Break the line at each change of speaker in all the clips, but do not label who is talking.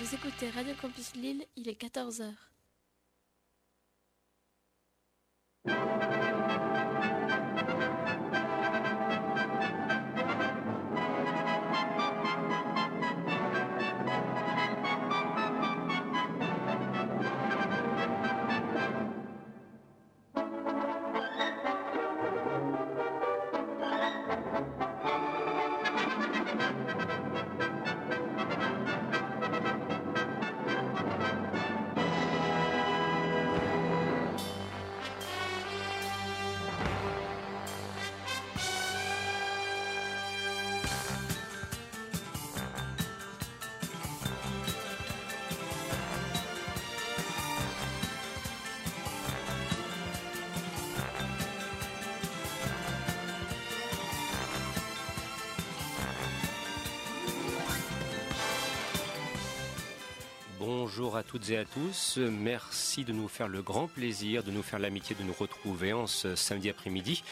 Vous écoutez Radio Campus Lille, il est 14h.
Bonjour à toutes et à tous. Merci de nous faire le grand plaisir, de nous faire l'amitié de nous retrouver en ce samedi après-midi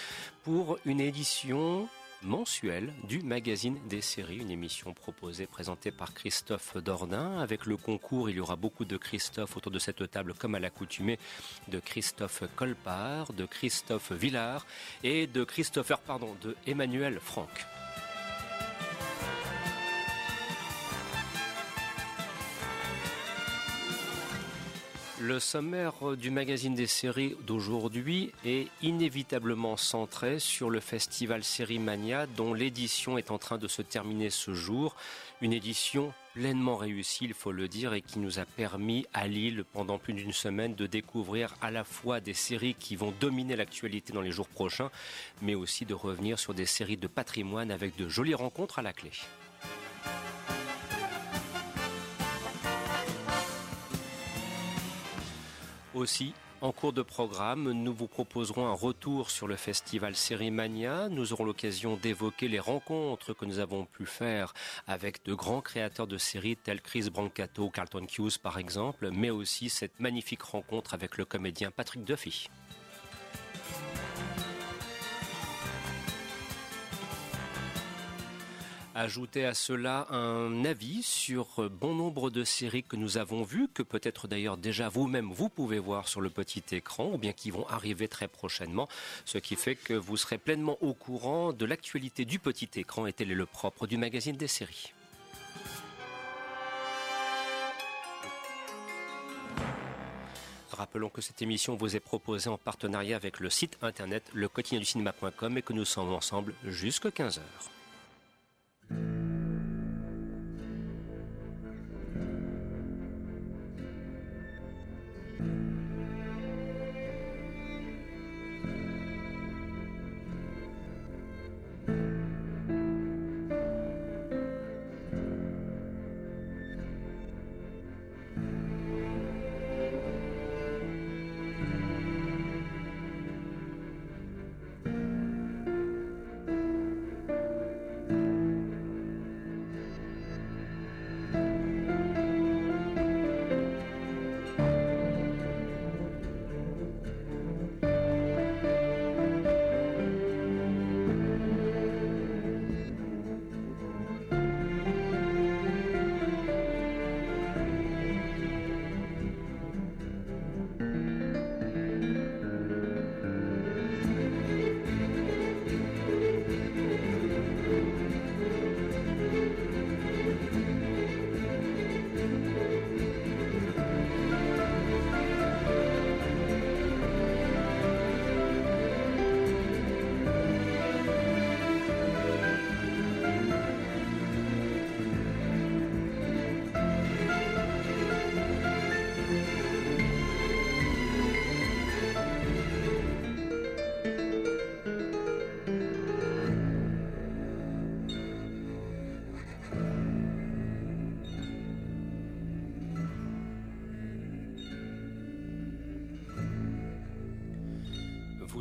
pour une édition mensuelle du magazine des séries, une émission proposée, présentée par Christophe Dordain. Avec le concours, il y aura beaucoup de Christophe autour de cette table, comme à l'accoutumée, de Christophe Colpart, de Christophe Villard et de Christopher, pardon, de Emmanuel Franck. Le sommaire du magazine des séries d'aujourd'hui est inévitablement centré sur le festival Série Mania dont l'édition est en train de se terminer ce jour. Une édition pleinement réussie, il faut le dire, et qui nous a permis à Lille pendant plus d'une semaine de découvrir à la fois des séries qui vont dominer l'actualité dans les jours prochains, mais aussi de revenir sur des séries de patrimoine avec de jolies rencontres à la clé. Aussi, en cours de programme, nous vous proposerons un retour sur le festival Sérimania. Nous aurons l'occasion d'évoquer les rencontres que nous avons pu faire avec de grands créateurs de séries tels Chris Brancato, Carlton Hughes par exemple, mais aussi cette magnifique rencontre avec le comédien Patrick Duffy. Ajouter à cela un avis sur bon nombre de séries que nous avons vues, que peut-être d'ailleurs déjà vous-même vous pouvez voir sur le petit écran, ou bien qui vont arriver très prochainement, ce qui fait que vous serez pleinement au courant de l'actualité du petit écran et tel est le propre du magazine des séries. Rappelons que cette émission vous est proposée en partenariat avec le site internet le du cinéma.com et que nous sommes ensemble jusqu'à 15h. Mm-hmm.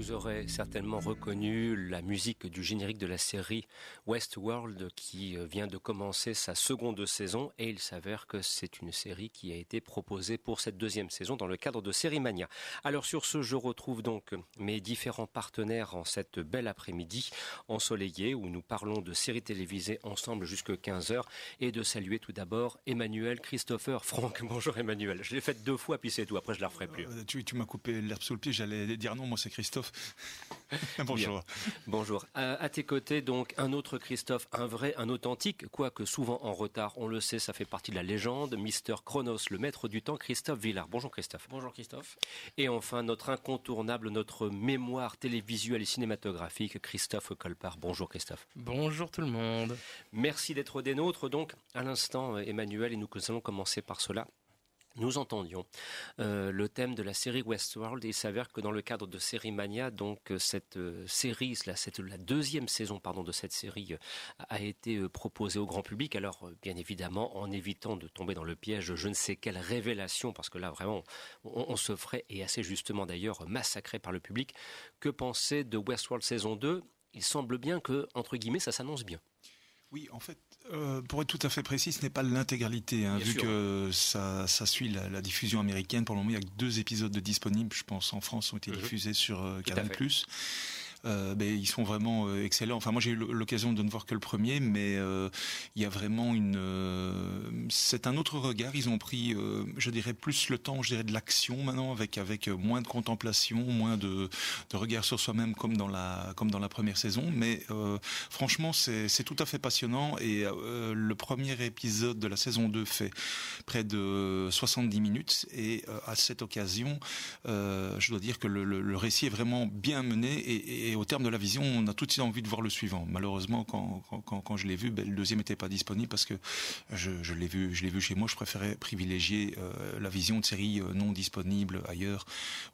Vous aurez certainement reconnu la musique du générique de la série Westworld qui vient de commencer sa seconde saison et il s'avère que c'est une série qui a été proposée pour cette deuxième saison dans le cadre de Série Mania. Alors sur ce, je retrouve donc mes différents partenaires en cette belle après-midi ensoleillée où nous parlons de séries télévisées ensemble jusqu'à 15h et de saluer tout d'abord Emmanuel, Christopher, Franck. Bonjour Emmanuel. Je l'ai fait deux fois puis c'est tout. Après je la referai plus.
Euh, tu m'as coupé l'herbe sous le pied. J'allais dire non. Moi c'est Christophe. Bonjour.
Bonjour. À, tes côtés, donc, un autre Christophe, un vrai, un authentique, quoique souvent en retard, on le sait, ça fait partie de la légende. Mister Chronos, le maître du temps, Christophe Villard. Bonjour Christophe.
Bonjour Christophe.
Et enfin, notre incontournable, notre mémoire télévisuelle et cinématographique, Christophe Colpart. Bonjour Christophe.
Bonjour tout le monde.
Merci d'être des nôtres. Donc, à l'instant, Emmanuel, et nous allons commencer par cela nous entendions euh, le thème de la série Westworld et il s'avère que dans le cadre de Série Mania, donc euh, cette euh, série, la, la deuxième saison pardon de cette série a été proposée au grand public. Alors bien évidemment en évitant de tomber dans le piège, je ne sais quelle révélation parce que là vraiment on, on se ferait et assez justement d'ailleurs massacré par le public. Que penser de Westworld saison 2 Il semble bien que entre guillemets ça s'annonce bien.
Oui, en fait, euh, pour être tout à fait précis, ce n'est pas l'intégralité, hein, vu que ça, ça suit la, la, diffusion américaine. Pour le moment, il y a que deux épisodes de disponibles, je pense, en France, ont été mhm. diffusés sur euh, Canal+. Euh, ben, ils sont vraiment euh, excellents. Enfin, moi j'ai eu l'occasion de ne voir que le premier, mais euh, il y a vraiment une. C'est un autre regard. Ils ont pris, je dirais, plus le temps, je dirais, de l'action maintenant, avec avec moins de contemplation, moins de, de regard sur soi-même comme dans la comme dans la première saison. Mais franchement, c'est tout à fait passionnant. Et le premier épisode de la saison 2 fait près de 70 minutes. Et à cette occasion, je dois dire que le, récit est vraiment bien mené et et au terme de la vision, on a tout de suite envie de voir le suivant. Malheureusement, quand, quand, quand je l'ai vu, ben, le deuxième n'était pas disponible parce que je, je l'ai vu, je l'ai vu chez moi. Je préférais privilégier euh, la vision de séries euh, non disponibles ailleurs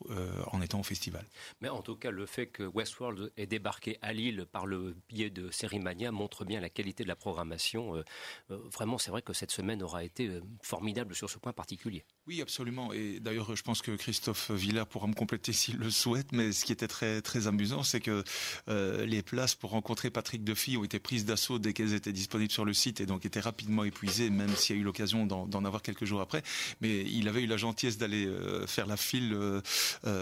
euh, en étant au festival.
Mais en tout cas, le fait que Westworld ait débarqué à Lille par le biais de Série Mania montre bien la qualité de la programmation. Vraiment, c'est vrai que cette semaine aura été formidable sur ce point particulier.
Oui, absolument. Et d'ailleurs, je pense que Christophe Villard pourra me compléter s'il le souhaite. Mais ce qui était très très amusant, c'est que euh, les places pour rencontrer Patrick Duffy ont été prises d'assaut dès qu'elles étaient disponibles sur le site et donc étaient rapidement épuisées, même s'il y a eu l'occasion d'en avoir quelques jours après. Mais il avait eu la gentillesse d'aller euh, faire la file euh,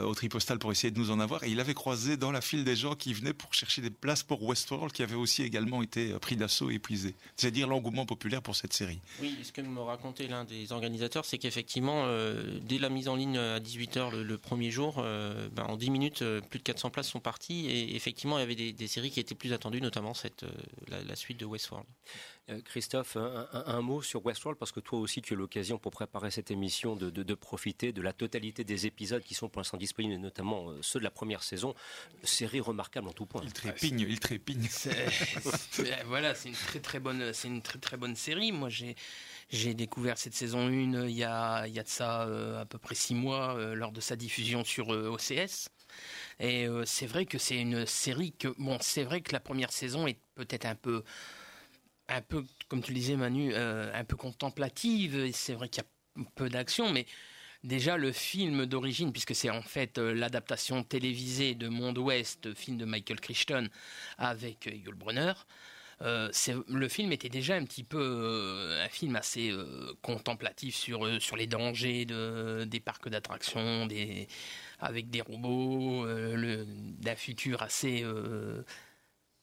au tripostal pour essayer de nous en avoir. Et il avait croisé dans la file des gens qui venaient pour chercher des places pour Westworld, qui avaient aussi également été pris d'assaut et épuisés. C'est-à-dire l'engouement populaire pour cette série.
Oui, ce que me racontait l'un des organisateurs, c'est qu'effectivement, euh, dès la mise en ligne à 18h le, le premier jour, euh, ben, en 10 minutes, plus de 400 places sont parties. Et effectivement, il y avait des, des séries qui étaient plus attendues, notamment cette, la, la suite de Westworld.
Euh, Christophe, un, un, un, mot sur Westworld, parce que toi aussi tu as l'occasion pour préparer cette émission de, de, de, profiter de la totalité des épisodes qui sont pour l'instant disponibles, notamment euh, ceux de la première saison. Série remarquable en tout point.
Il trépigne, il trépigne.
voilà, c'est une très très bonne, c'est une très très bonne série. Moi j'ai j'ai découvert cette saison 1 il y a, il y a de ça euh, à peu près six mois euh, lors de sa diffusion sur euh, OCS. Et euh, c'est vrai que c'est une série que bon, c'est vrai que la première saison est peut-être un peu un peu, comme tu le disais Manu, euh, un peu contemplative. C'est vrai qu'il y a peu d'action, mais déjà le film d'origine, puisque c'est en fait euh, l'adaptation télévisée de Monde Ouest, film de Michael Crichton avec euh, Yul Brunner. Euh, le film était déjà un petit peu euh, un film assez euh, contemplatif sur sur les dangers de, des parcs d'attractions, avec des robots, d'un futur assez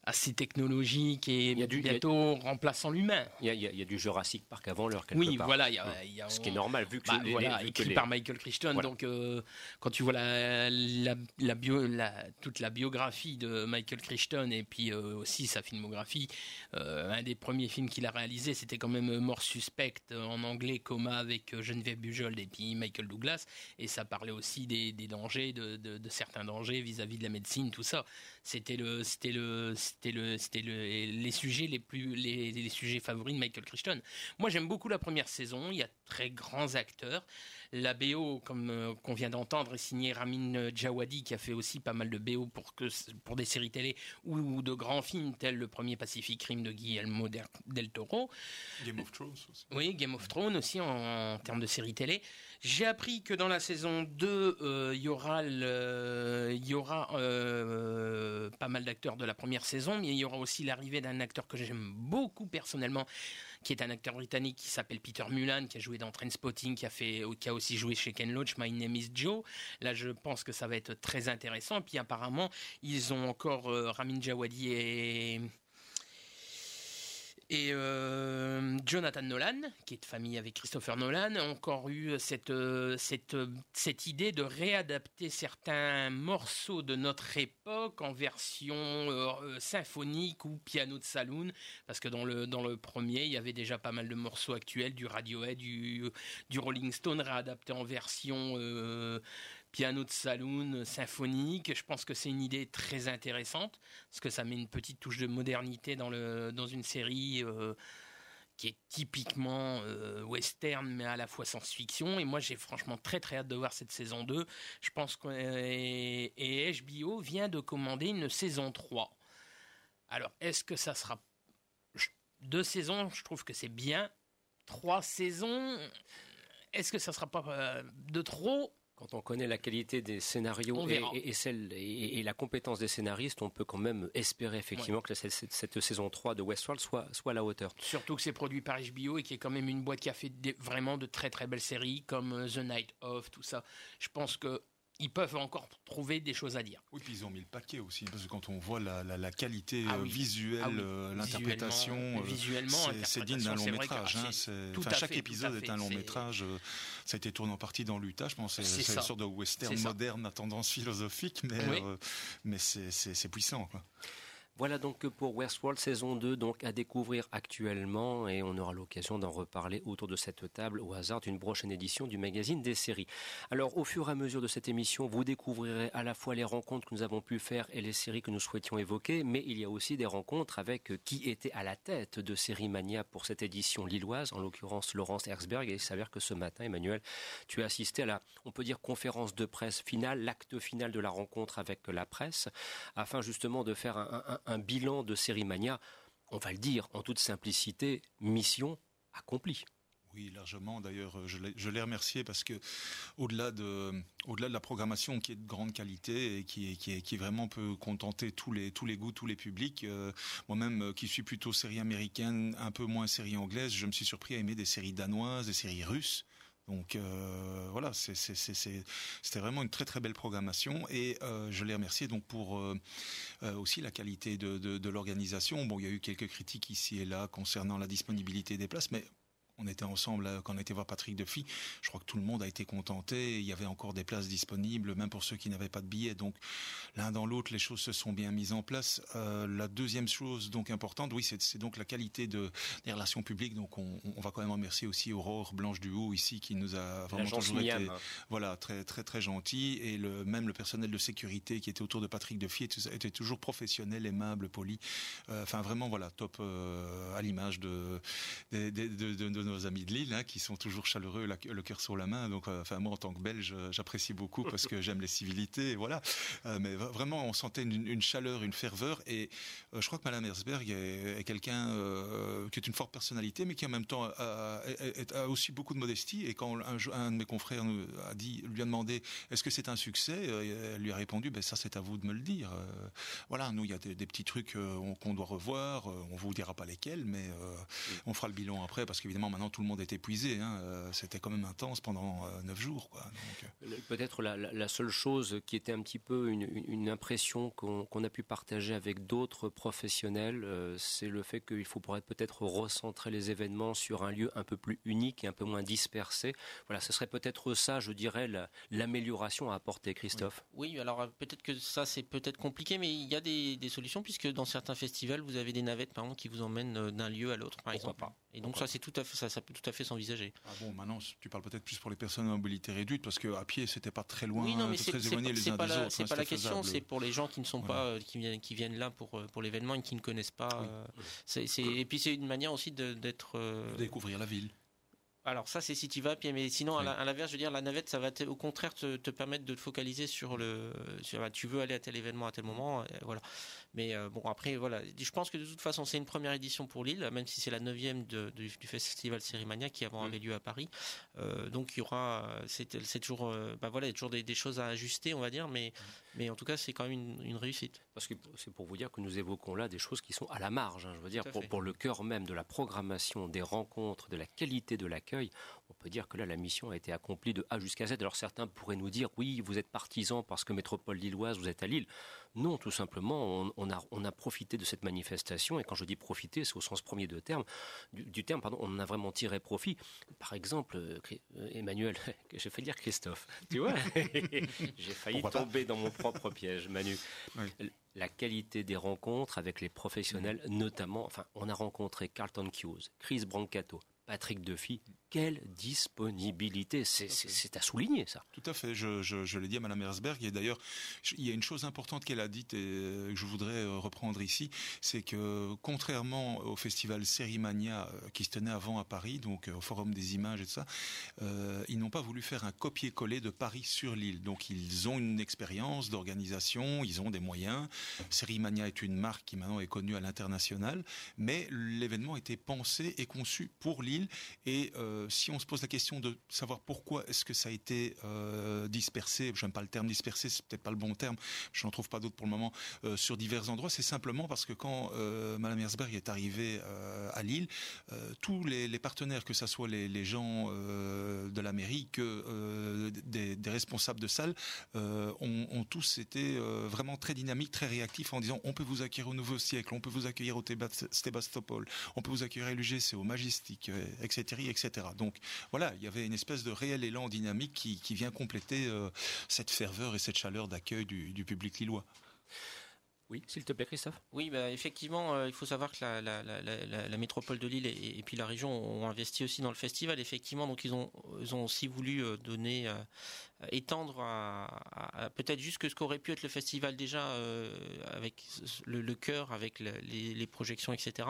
assez technologique et il y a du, bientôt a, remplaçant l'humain.
Il, il y, a, du Jurassic Park avant l'heure quelque
oui,
part.
voilà, il y a, il y a,
ce qui est normal vu que
bah, les, voilà, vu écrit que par Michael Crichton. Voilà. Donc euh, quand tu vois la, la, la bio, la, toute la biographie de Michael Crichton et puis euh, aussi sa filmographie, euh, un des premiers films qu'il a réalisé, c'était quand même Mort suspecte en anglais, coma avec Geneviève Bujold et puis Michael Douglas, et ça parlait aussi des, des dangers, de, de, de certains dangers vis-à-vis -vis de la médecine, tout ça. C'était le, c'était le c'était les sujets favoris de Michael Crichton. Moi, j'aime beaucoup la première saison. Il y a très grands acteurs. La BO, comme euh, qu'on vient d'entendre, est signée Ramin Djawadi, qui a fait aussi pas mal de BO pour, que, pour des séries télé ou, de grands films tels le premier Pacific Rim de Guillermo del Toro.
Game of Thrones aussi.
Oui, Game of Thrones aussi en, termes de séries télé. J'ai appris que dans la saison 2, euh, il y aura, y aura euh, pas mal d'acteurs de la première saison, mais il y aura aussi l'arrivée d'un acteur que j'aime beaucoup personnellement, qui est un acteur britannique qui s'appelle Peter Mulan, qui a joué dans Trainspotting, qui a fait, qui a aussi joué chez Ken Loach, My Name is Joe. Là, je pense que ça va être très intéressant. Et puis apparemment, ils ont encore euh, Ramin Djawadi et et euh, Jonathan Nolan, qui est de famille avec Christopher Nolan, a encore eu cette, euh, cette, cette idée de réadapter certains morceaux de notre époque en version euh, symphonique ou piano de saloon, parce que dans le, dans le premier, il y avait déjà pas mal de morceaux actuels, du Radiohead, du, du Rolling Stone réadapté en version piano de saloon symphonique. Je pense que c'est une idée très intéressante parce que ça met une petite touche de modernité dans, le, dans une série euh, qui est typiquement euh, western mais à la fois science-fiction. Et moi j'ai franchement très très hâte de voir cette saison 2. Je pense que et HBO vient de commander une saison 3. Alors est-ce que ça sera deux saisons? Je trouve que c'est bien. Trois saisons, est-ce que ça sera pas euh, de trop?
Quand on connaît la qualité des scénarios et, celle, et, la compétence des scénaristes, on peut quand même espérer effectivement que cette, saison 3 de Westworld soit, soit à la hauteur.
Surtout que c'est produit par HBO et qui est quand même une boîte qui a fait vraiment de très très belles séries comme euh, The Night Of, tout ça. Je pense que ils peuvent encore trouver des choses à dire.
Oui, puis ils ont mis le paquet aussi, parce que quand on voit la, qualité ah euh, visuelle, ah euh, l'interprétation,
visuellement,
c'est digne d'un long métrage. Hein, chaque épisode est un long métrage. Ça a été tourné en partie dans l'Utah, je pense. C'est une sorte de western moderne à tendance philosophique, mais, mais c'est puissant. Quoi.
Voilà donc pour Westworld saison 2 donc à découvrir actuellement et on aura l'occasion d'en reparler autour de cette table au hasard d'une prochaine édition du magazine des séries. Alors au fur et à mesure de cette émission, vous découvrirez à la fois les rencontres que nous avons pu faire et les séries que nous souhaitions évoquer, mais il y a aussi des rencontres avec qui était à la tête de Série Mania pour cette édition lilloise, en l'occurrence Laurence Herzberg et il s'avère que ce matin Emmanuel, tu as assisté à la on peut dire conférence de presse finale, l'acte final de la rencontre avec la presse afin justement de faire un un bilan de Série Mania, on va le dire en toute simplicité, mission accomplie.
Oui, largement. D'ailleurs, je l'ai remercié parce que au-delà de, au-delà de la programmation qui est de grande qualité et qui, qui, qui vraiment peut contenter tous les, tous les goûts, tous les publics, euh, moi-même euh, qui suis plutôt série américaine, un peu moins série anglaise, je me suis surpris à aimer des séries danoises, des séries russes. Donc euh, voilà, c'était vraiment une très très belle programmation et euh, je les remercie donc pour euh, aussi la qualité de, de l'organisation. Bon, il y a eu quelques critiques ici et là concernant la disponibilité des places, mais on était ensemble euh, quand on était voir Patrick Duffy. Je crois que tout le monde a été contenté. Il y avait encore des places disponibles, même pour ceux qui n'avaient pas de billets. Donc, l'un dans l'autre, les choses se sont bien mises en place. Euh, la deuxième chose donc importante, oui, c'est donc la qualité de, des relations publiques. Donc, on, va quand même remercier aussi Aurore Blanche Duhaut ici, qui nous a vraiment toujours été, voilà, très très très gentil. Et le, même le personnel de sécurité qui était autour de Patrick Duffy était toujours professionnel, aimable, poli. Euh, enfin, vraiment, voilà, top à l'image de, de, de nos amis de Lille, hein, qui sont toujours chaleureux, le cœur sur la main. Donc, euh, enfin, moi, en tant que Belge, j'apprécie beaucoup parce que j'aime les civilités, voilà. Euh, mais vraiment, on sentait une, chaleur, une ferveur. Et euh, je crois que Madame Herzberg est, quelqu'un qui est une forte personnalité, mais qui en même temps a, aussi beaucoup de modestie. Et quand un, de mes confrères a dit, lui a demandé, est-ce que c'est un succès Elle lui a répondu, ben ça, c'est à vous de me le dire. voilà, nous, il y a des, petits trucs qu'on doit revoir. on vous dira pas lesquels, mais on fera le bilan après, parce qu'évidemment, maintenant tout le monde est épuisé. Hein. Euh, c'était quand même intense pendant euh, neuf jours.
Euh. Peut-être la, seule chose qui était un petit peu une, impression qu'on a pu partager avec d'autres professionnels, c'est le fait qu'il faut peut-être recentrer les événements sur un lieu un peu plus unique et un peu moins dispersé. Voilà, ce serait peut-être ça, je dirais, l'amélioration à apporter, Christophe.
Oui, alors peut-être que ça c'est peut-être compliqué, mais il y a des, solutions puisque dans certains festivals vous avez des navettes par exemple qui vous emmènent d'un lieu à l'autre, par exemple. Pas? Et donc ça c'est tout à fait ça ça, ça peut tout à fait s'envisager.
Ah bon, maintenant, tu parles peut-être plus pour les personnes à mobilité réduite, parce qu'à pied, c'était pas très loin,
oui, non, mais
très éloigné les uns
pas
des
la,
autres.
C'est
hein,
pas la question, c'est pour les gens qui ne sont pas, euh, qui viennent, qui viennent là pour pour l'événement et qui ne connaissent pas. euh, et puis c'est une manière aussi d'être. euh,
Découvrir la ville.
alors ça c'est si tu vas pied, mais sinon à
Oui.
la- à l'inverse, je veux dire la navette, ça va te- au contraire te, te permettre de te focaliser sur le, sur, bah, tu veux aller à tel événement à tel moment, euh, voilà. Mais euh, bon après voilà, je pense que de toute façon c'est une première édition pour Lille, même si c'est la neuvième de- du, du festival Sérimania qui avant
Mm.
avait lieu à Paris. Euh, donc il y aura, euh, c'est toujours, bah voilà, il y a toujours des, des choses à ajuster, on va dire, mais mais en tout cas c'est quand même une, une réussite.
Parce que c'est pour vous dire que nous évoquons là des choses qui sont à la marge. hein. je veux dire, pour le cœur même de la programmation, des rencontres, de la qualité de l'accueil, on peut dire que là, la mission a été accomplie de A jusqu'à Z. Alors certains pourraient nous dire, oui, vous êtes partisans parce que métropole lilloise, vous êtes à Lille. Non, tout simplement, on, on a, on a profité de cette manifestation, et quand je dis profiter, c'est au sens premier de terme, du, du terme, pardon, on en a vraiment tiré profit. Par exemple, euh, euh, Emmanuel, j'ai failli dire Christophe, tu vois, j'ai failli
Pourquoi
tomber dans mon propre piège, Manu la qualité des rencontres avec les professionnels, notamment, enfin, on a rencontré Carlton Hughes, Chris Brancato, Patrick Duffy. Quelle disponibilité C'est à souligner, ça.
Tout à fait, je, je, je l'ai dit à Madame Herzberg, et d'ailleurs, il y a une chose importante qu'elle a dite et euh, que je voudrais euh, reprendre ici, c'est que contrairement au festival Sérimania euh, qui se tenait avant à Paris, donc au Forum des images et tout ça, euh, ils n'ont pas voulu faire un copier-coller de Paris sur l'île. Donc ils ont une expérience d'organisation, ils ont des moyens. Sérimania est une marque qui maintenant est connue à l'international, mais l'événement était pensé et conçu pour l'île. Et euh, si on se pose la question de savoir pourquoi est-ce que ça a été euh, dispersé, j'aime pas le terme dispersé, c'est peut-être pas le bon terme, je n'en trouve pas d'autre pour le moment, euh, sur divers endroits, c'est simplement parce que quand euh, Madame Herzberg est arrivée euh, à Lille, euh, tous les, partenaires, que ce soit les, gens euh, de la mairie, que euh, des, responsables de salle, euh, ont, tous été euh, vraiment très dynamiques, très réactifs en disant on peut vous accueillir au Nouveau Siècle, on peut vous accueillir au Sébastopol, on peut vous accueillir à l'UGC, au Majestic, euh, etc., etc. Donc voilà, il y avait une espèce de réel élan dynamique qui, qui vient compléter euh, cette ferveur et cette chaleur d'accueil du, du public lillois.
Oui, s'il te plaît, Christophe.
Oui, bah, effectivement, euh, il faut savoir que la, la, la, la, la métropole de Lille et, et puis la région ont investi aussi dans le festival. Effectivement, donc ils ont, ils ont aussi voulu euh, donner, euh, étendre à, peut-être juste que ce qu'aurait pu être le festival déjà euh, avec le, le cœur, avec le- les, les projections, etc.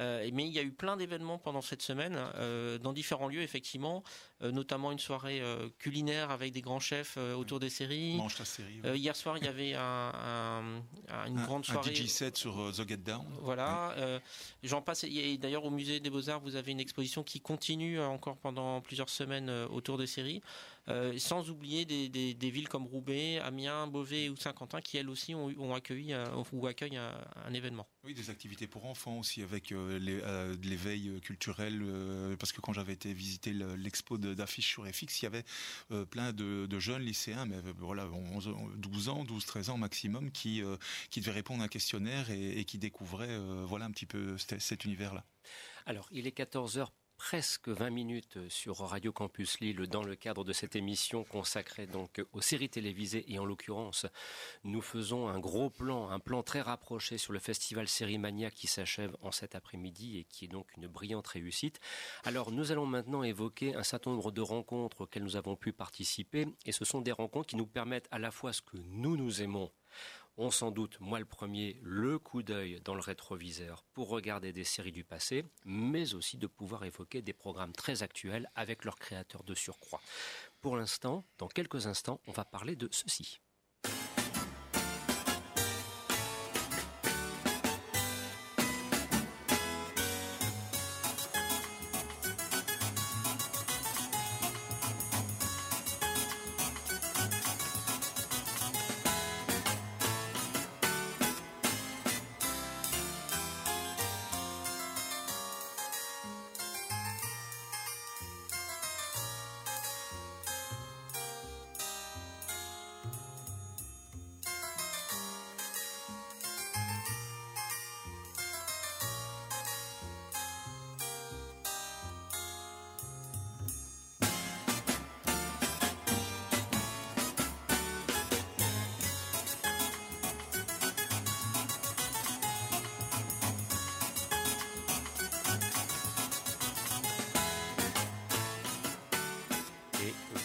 Euh, mais il y a eu plein d'événements pendant cette semaine euh, dans différents lieux, effectivement, euh, notamment une soirée euh, culinaire avec des grands chefs euh, autour des séries.
Mange ta série.
Euh, hier soir, il y avait un, un- un- une
un,
grande
un
soirée.
DJ set sur euh, The Get Down.
Voilà. euh, J'en passe. a- D'ailleurs, au musée des Beaux Arts, vous avez une exposition qui continue euh, encore pendant plusieurs semaines euh, autour des séries, euh, sans oublier des, des- des villes comme Roubaix, Amiens, Beauvais ou Saint-Quentin qui elles aussi ont, accueilli euh, ou accueillent un, un événement.
Oui, des activités pour enfants aussi avec euh, les- euh, de l'éveil euh, culturel. euh, parce que quand j'avais été visiter le- l'expo d'affiches sur FX, il y avait euh, plein de, de jeunes lycéens, mais voilà, 11, 12 ans, 12, 13 ans maximum, qui, euh, qui devaient répondre à un questionnaire et, et qui découvraient euh, voilà, un petit peu cet, cet univers-là.
Alors, il est 14h presque 20 minutes sur Radio Campus Lille dans le cadre de cette émission consacrée donc aux séries télévisées et en l'occurrence nous faisons un gros plan, un plan très rapproché sur le festival Sérimania qui s'achève en cet après-midi et qui est donc une brillante réussite. Alors nous allons maintenant évoquer un certain nombre de rencontres auxquelles nous avons pu participer et ce sont des rencontres qui nous permettent à la fois ce que nous nous aimons ont sans doute, moi le premier, le coup d'œil dans le rétroviseur pour regarder des séries du passé, mais aussi de pouvoir évoquer des programmes très actuels avec leurs créateurs de surcroît. Pour l'instant, dans quelques instants, on va parler de ceci.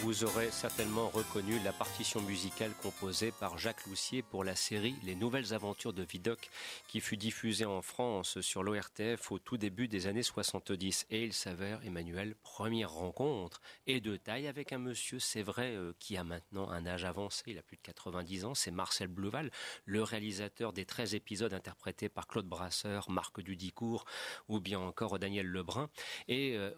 Vous aurez certainement reconnu la partition musicale composée par Jacques Loussier pour la série Les Nouvelles Aventures de Vidocq qui fut diffusée en France sur l'ORTF au tout début des années 70. Et il s'avère, Emmanuel, première rencontre et de taille avec un monsieur, c'est vrai, euh, qui a maintenant un âge avancé, il a plus de 90 ans, c'est Marcel Bleuval, le réalisateur des 13 épisodes interprétés par Claude Brasseur, Marc Dudicourt ou bien encore Daniel Lebrun. Et euh,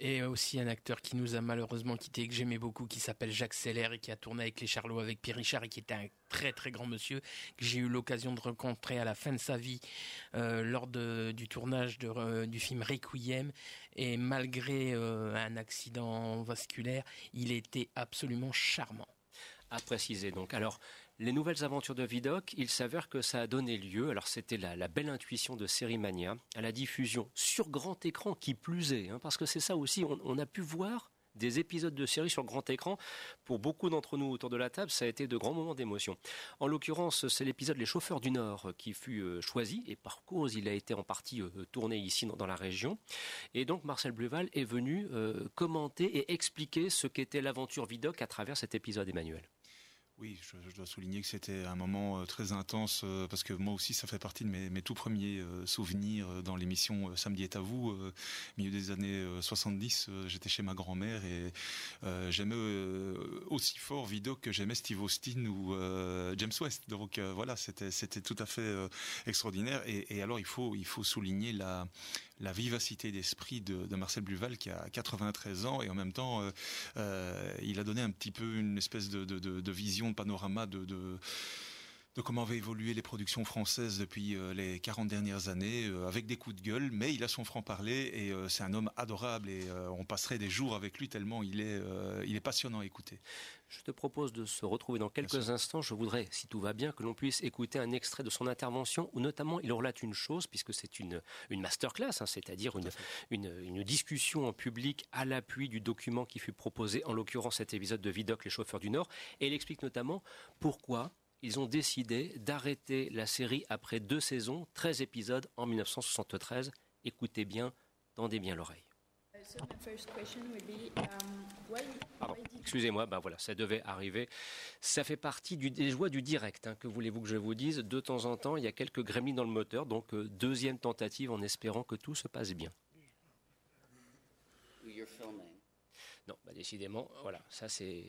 et aussi un acteur qui nous a malheureusement quitté, que j'aimais beaucoup, qui s'appelle Jacques Seller et qui a tourné avec les Charlots avec Pierre Richard et qui était un très très grand monsieur que j'ai eu l'occasion de rencontrer à la fin de sa vie euh, lors du tournage euh, du film Requiem. Et malgré euh, un accident vasculaire, il était absolument charmant.
À préciser donc. Alors, les nouvelles aventures de Vidocq, il s'avère que ça a donné lieu, alors c'était la, belle intuition de Sérimania, à la diffusion sur grand écran qui plus est, hein, parce que c'est ça aussi, on, a pu voir des épisodes de série sur grand écran. Pour beaucoup d'entre nous autour de la table, ça a été de grands moments d'émotion. En l'occurrence, c'est l'épisode Les chauffeurs du Nord qui fut euh, choisi et par cause, il a été en partie euh, tourné ici dans, la région. Et donc Marcel Bluval est venu euh, commenter et expliquer ce qu'était l'aventure Vidocq à travers cet épisode, Emmanuel.
Oui, je, dois souligner que c'était un moment euh, très intense euh, parce que moi aussi, ça fait partie de mes, tout premiers euh, souvenirs dans l'émission Samedi est à vous. milieu des années 70, j'étais chez ma grand-mère et j'aimais aussi fort Vido que j'aimais Steve Austin ou James West. Donc voilà, c'était c'était tout à fait extraordinaire. Et, et, alors il faut il faut souligner la la vivacité d'esprit de, Marcel Bluval qui a 93 ans et en même temps euh, euh, il a donné un petit peu une espèce de, vision, panorama de de comment avaient évolué les productions françaises depuis euh, les 40 dernières années, euh, avec des coups de gueule, mais il a son franc-parler et euh, c'est un homme adorable et on passerait des jours avec lui tellement il est, il est passionnant à écouter.
Je te propose de se retrouver dans quelques instants. Je voudrais, si tout va bien, que l'on puisse écouter un extrait de son intervention où notamment il relate une chose, puisque c'est une, une masterclass, hein, c'est-à-dire une, une, une, discussion en public à l'appui du document qui fut proposé, en l'occurrence cet épisode de Vidoc, les chauffeurs du Nord. Et il explique notamment pourquoi ils ont décidé d'arrêter la série après deux saisons, 13 épisodes en 1973. Écoutez bien, tendez bien l'oreille. Um, excusez-moi, ben voilà, ça devait arriver. Ça fait partie des joies du direct. Hein, que voulez-vous que je vous dise De temps en temps, il y a quelques gremlins dans le moteur, donc euh, deuxième tentative en espérant que tout se passe bien. Non, bah, décidément, voilà, ça c'est,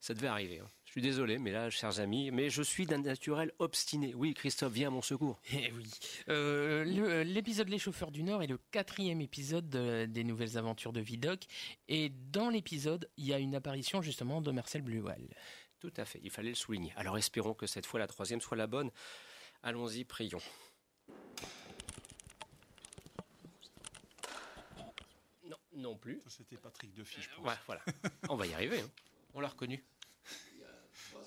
ça devait arriver. Hein. Je suis désolé, mais là, chers amis, mais je suis d'un naturel obstiné. Oui, Christophe, viens à mon secours.
Eh oui. Euh, l'épisode Les chauffeurs du Nord est le quatrième épisode des nouvelles aventures de Vidocq, et dans l'épisode, il y a une apparition justement de Marcel Bluval.
Tout à fait, il fallait le souligner. Alors espérons que cette fois la troisième soit la bonne. Allons-y, prions. Non plus.
c'était Patrick Defiche.
Ouais, voilà. On va y arriver. Hein. On l'a reconnu.
Il y a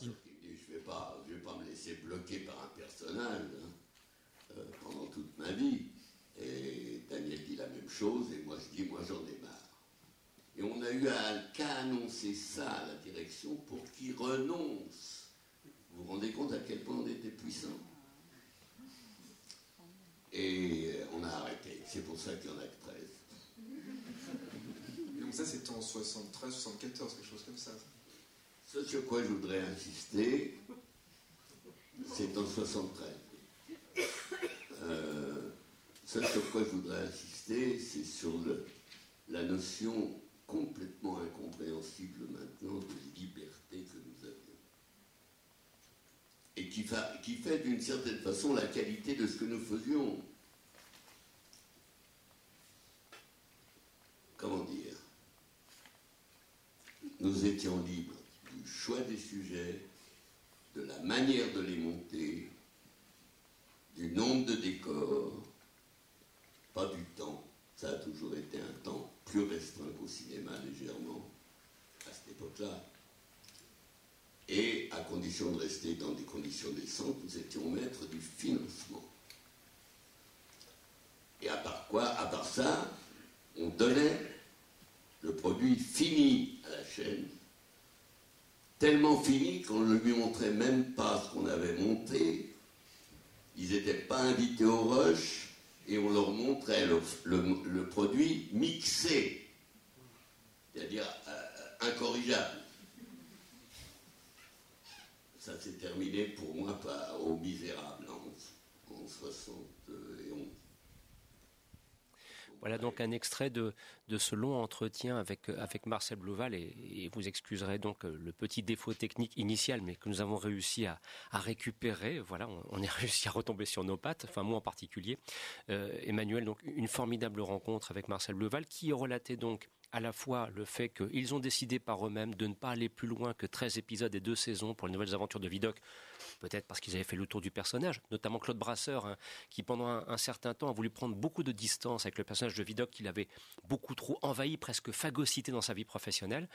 je ne vais, pas, vais pas me laisser bloquer par un personnage hein, euh, pendant toute ma vie. Et Daniel dit la même chose, et moi je dis, moi j'en ai marre. Et on a eu qu'à annoncer ça à la direction pour qu'il renonce. Vous vous rendez compte à quel point on était puissant Et on a arrêté. C'est pour ça qu'il y en a que 13
ça, c'est en 73, 74, quelque chose comme ça.
Ce sur quoi je voudrais insister, c'est en 73. Euh, ce sur quoi je voudrais insister, c'est sur la notion complètement incompréhensible maintenant de liberté que nous avions. Et qui, qui fait d'une certaine façon la qualité de ce que nous faisions. Comment dire? Nous étions libres du choix des sujets, de la manière de les monter, du nombre de décors, pas du temps. Ça a toujours été un temps plus restreint qu'au cinéma légèrement, à cette époque-là. Et à condition de rester dans des conditions décentes, nous étions maîtres du financement. Et à part quoi À part ça, on donnait le produit fini à la chaîne, tellement fini qu'on ne lui montrait même pas ce qu'on avait monté. Ils n'étaient pas invités au rush et on leur montrait le, produit mixé, c'est-à-dire euh, incorrigeable. Ça s'est terminé pour moi par, au misérable en, en
voilà donc un extrait de, ce long entretien avec, avec Marcel Blouval et, vous excuserez donc le petit défaut technique initial, mais que nous avons réussi à, récupérer. Voilà, on, est réussi à retomber sur nos pattes, enfin moi en particulier. Euh, Emmanuel, donc une formidable rencontre avec Marcel Blouval qui relatait donc à la fois le fait qu'ils ont décidé par eux-mêmes de ne pas aller plus loin que 13 épisodes et 2 saisons pour les nouvelles aventures de Vidocq peut-être parce qu'ils avaient fait le tour du personnage, notamment Claude Brasseur, hein, qui pendant un, certain temps a voulu prendre beaucoup de distance avec le personnage de Vidocq qu'il avait beaucoup trop envahi, presque phagocyté dans sa vie professionnelle.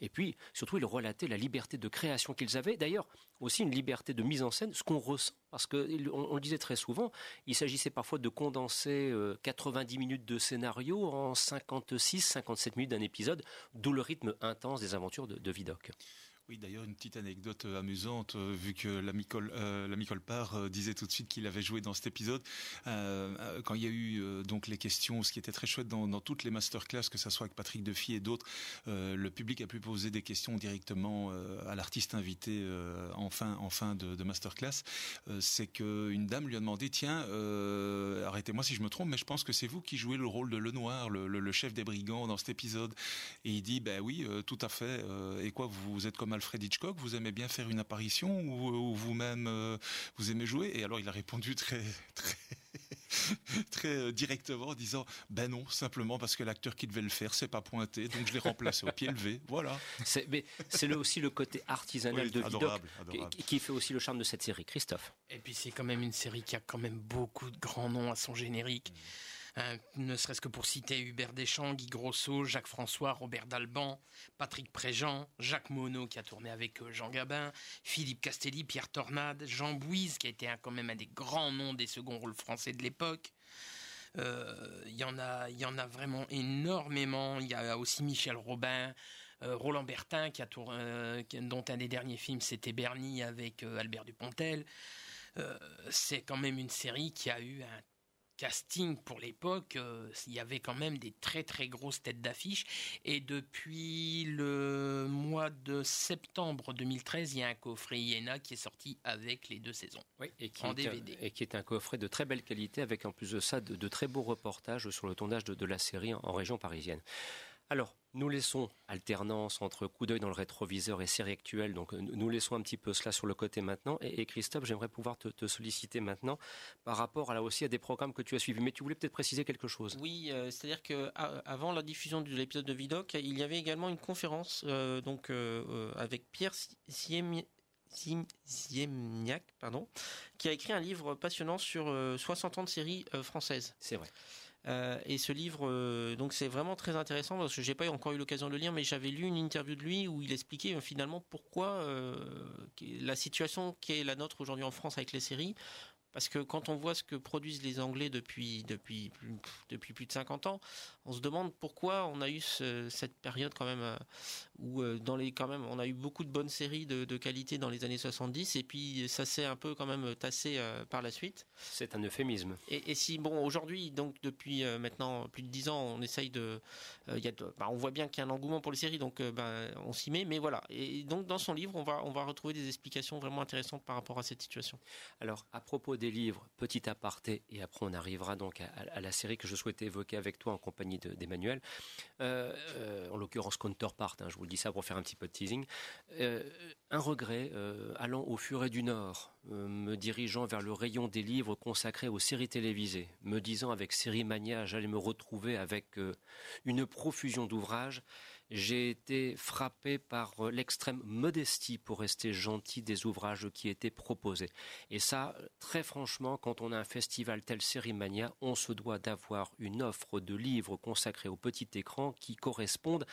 Et puis, surtout, il relatait la liberté de création qu'ils avaient, d'ailleurs aussi une liberté de mise en scène, ce qu'on ressent, parce qu'on on le disait très souvent, il s'agissait parfois de condenser 90 euh, minutes de scénario en 56-57 minutes d'un épisode, d'où le rythme intense des aventures de Vidocq.
Oui, d'ailleurs, une petite anecdote euh, amusante, euh, vu que l'ami Colpart euh, disait tout de suite qu'il avait joué dans cet épisode. quand il y a eu donc les questions, ce qui était très chouette dans, dans toutes les masterclass, que ce soit avec Patrick Defi et d'autres, le public a pu poser des questions directement à l'artiste invité en fin, en fin de, de masterclass. C'est qu'une dame lui a demandé, tiens, arrêtez-moi si je me trompe, mais je pense que c'est vous qui jouez le rôle de Lenoir, le, le, le chef des brigands dans cet épisode. Et il dit, ben oui, tout à fait. et quoi, vous êtes comme Alfred Hitchcock, vous aimez bien faire une apparition ou, vous-même euh, vous aimez jouer? Et alors il a répondu très très très euh, directement en disant ben non simplement parce que l'acteur qui devait le faire s'est pas pointé donc je l'ai remplacé au pied levé. Voilà.
C'est mais c'est aussi le côté artisanal de Vidocq qui, fait aussi le charme de cette série. Christophe.
Et puis c'est quand même une série qui a quand même beaucoup de grands noms à son générique euh, ne serait-ce que pour citer Hubert Deschamps, Guy Grosso, Jacques François, Robert Dalban, Patrick Préjean, Jacques Monod qui a tourné avec euh, Jean Gabin, Philippe Castelli, Pierre Tornade, Jean Bouise qui a été quand même un des grands noms des seconds rôles français de l'époque. Euh, il y en a, y en a vraiment énormément. Il y a aussi Michel Robin, Roland Bertin qui a dont un des derniers films c'était Bernie avec Albert Dupontel. c'est quand même une série qui a eu un casting pour l'époque, euh, il y avait quand même des très très grosses têtes d'affiche. Et depuis le mois de septembre 2013, il y a un coffret Iena qui est sorti avec les deux saisons
et qui en est DVD. Un, et qui est un coffret de très belle qualité avec en plus de ça de, très beaux reportages sur le tournage de, la série en région parisienne. Alors, nous laissons alternance entre coup d'œil dans le rétroviseur et série actuelle, donc nous laissons un petit peu cela sur le côté maintenant. Et, Christophe, j'aimerais pouvoir te, solliciter maintenant par rapport à, là aussi à des programmes que tu as suivis. Mais tu voulais peut-être préciser quelque chose.
Oui, euh, c'est-à-dire que avant la diffusion de l'épisode de Vidoc, il y avait également une conférence euh, donc euh, avec Pierre Siemiak, pardon, qui a écrit un livre passionnant sur 60 ans de séries françaises.
C'est vrai.
Euh, et ce livre, euh, donc c'est vraiment très intéressant parce que j'ai pas encore eu l'occasion de le lire, mais j'avais lu une interview de lui où il expliquait euh, finalement pourquoi la situation qui est la nôtre aujourd'hui en France avec les séries, parce que quand on voit ce que produisent les Anglais depuis, depuis, depuis plus de 50 ans, on se demande pourquoi on a eu cette période quand même euh, où euh, dans les, quand même, on a eu beaucoup de bonnes séries de, qualité dans les années 70 et puis ça s'est un peu quand même tassé euh, par la suite.
C'est un euphémisme.
Et, si, bon, aujourd'hui, donc depuis maintenant plus de 10 ans, on essaye de. y a bah, on voit bien qu'il y a un engouement pour les séries, donc ben, on s'y met, mais voilà. Et donc dans son livre, on va, on va retrouver des explications vraiment intéressantes par rapport à cette situation.
Alors, à propos des livres, petit aparté, et après on arrivera donc à, la série que je souhaitais évoquer avec toi en compagnie d'Emmanuel. Euh, euh, en l'occurrence Counterpart, hein, je vous le dis ça pour faire un petit peu de teasing. Euh, un regret, allant au Furet du Nord, me dirigeant vers le rayon des livres consacrés aux séries télévisées, me disant avec Série Mania, j'allais me retrouver avec une profusion d'ouvrages j'ai été frappé par euh, l'extrême modestie, pour rester gentil, des ouvrages qui étaient proposés. Et ça, très franchement, quand on a un festival tel Sérimania, on se doit d'avoir une offre de livres consacrés au petit écran qui correspondent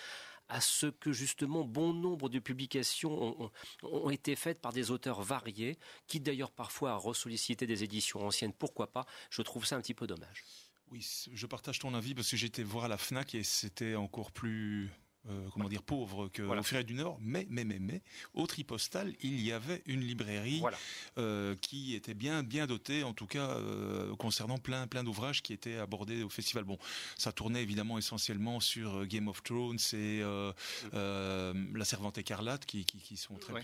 à ce que justement bon nombre de publications ont, été faites par des auteurs variés, qui d'ailleurs parfois a ressollicité des éditions anciennes. Pourquoi pas? Je trouve ça un petit peu dommage.
Oui, je partage ton avis parce que j'étais voir à la FNAC et c'était encore plus euh, comment dire pauvre que voilà. du Nord, mais mais mais mais au Tripostal il y avait une librairie euh, qui était bien bien dotée, en tout cas euh, concernant plein plein d'ouvrages qui étaient abordés au festival. Bon, ça tournait évidemment essentiellement sur Game of Thrones et La Servante écarlate qui, qui, qui sont très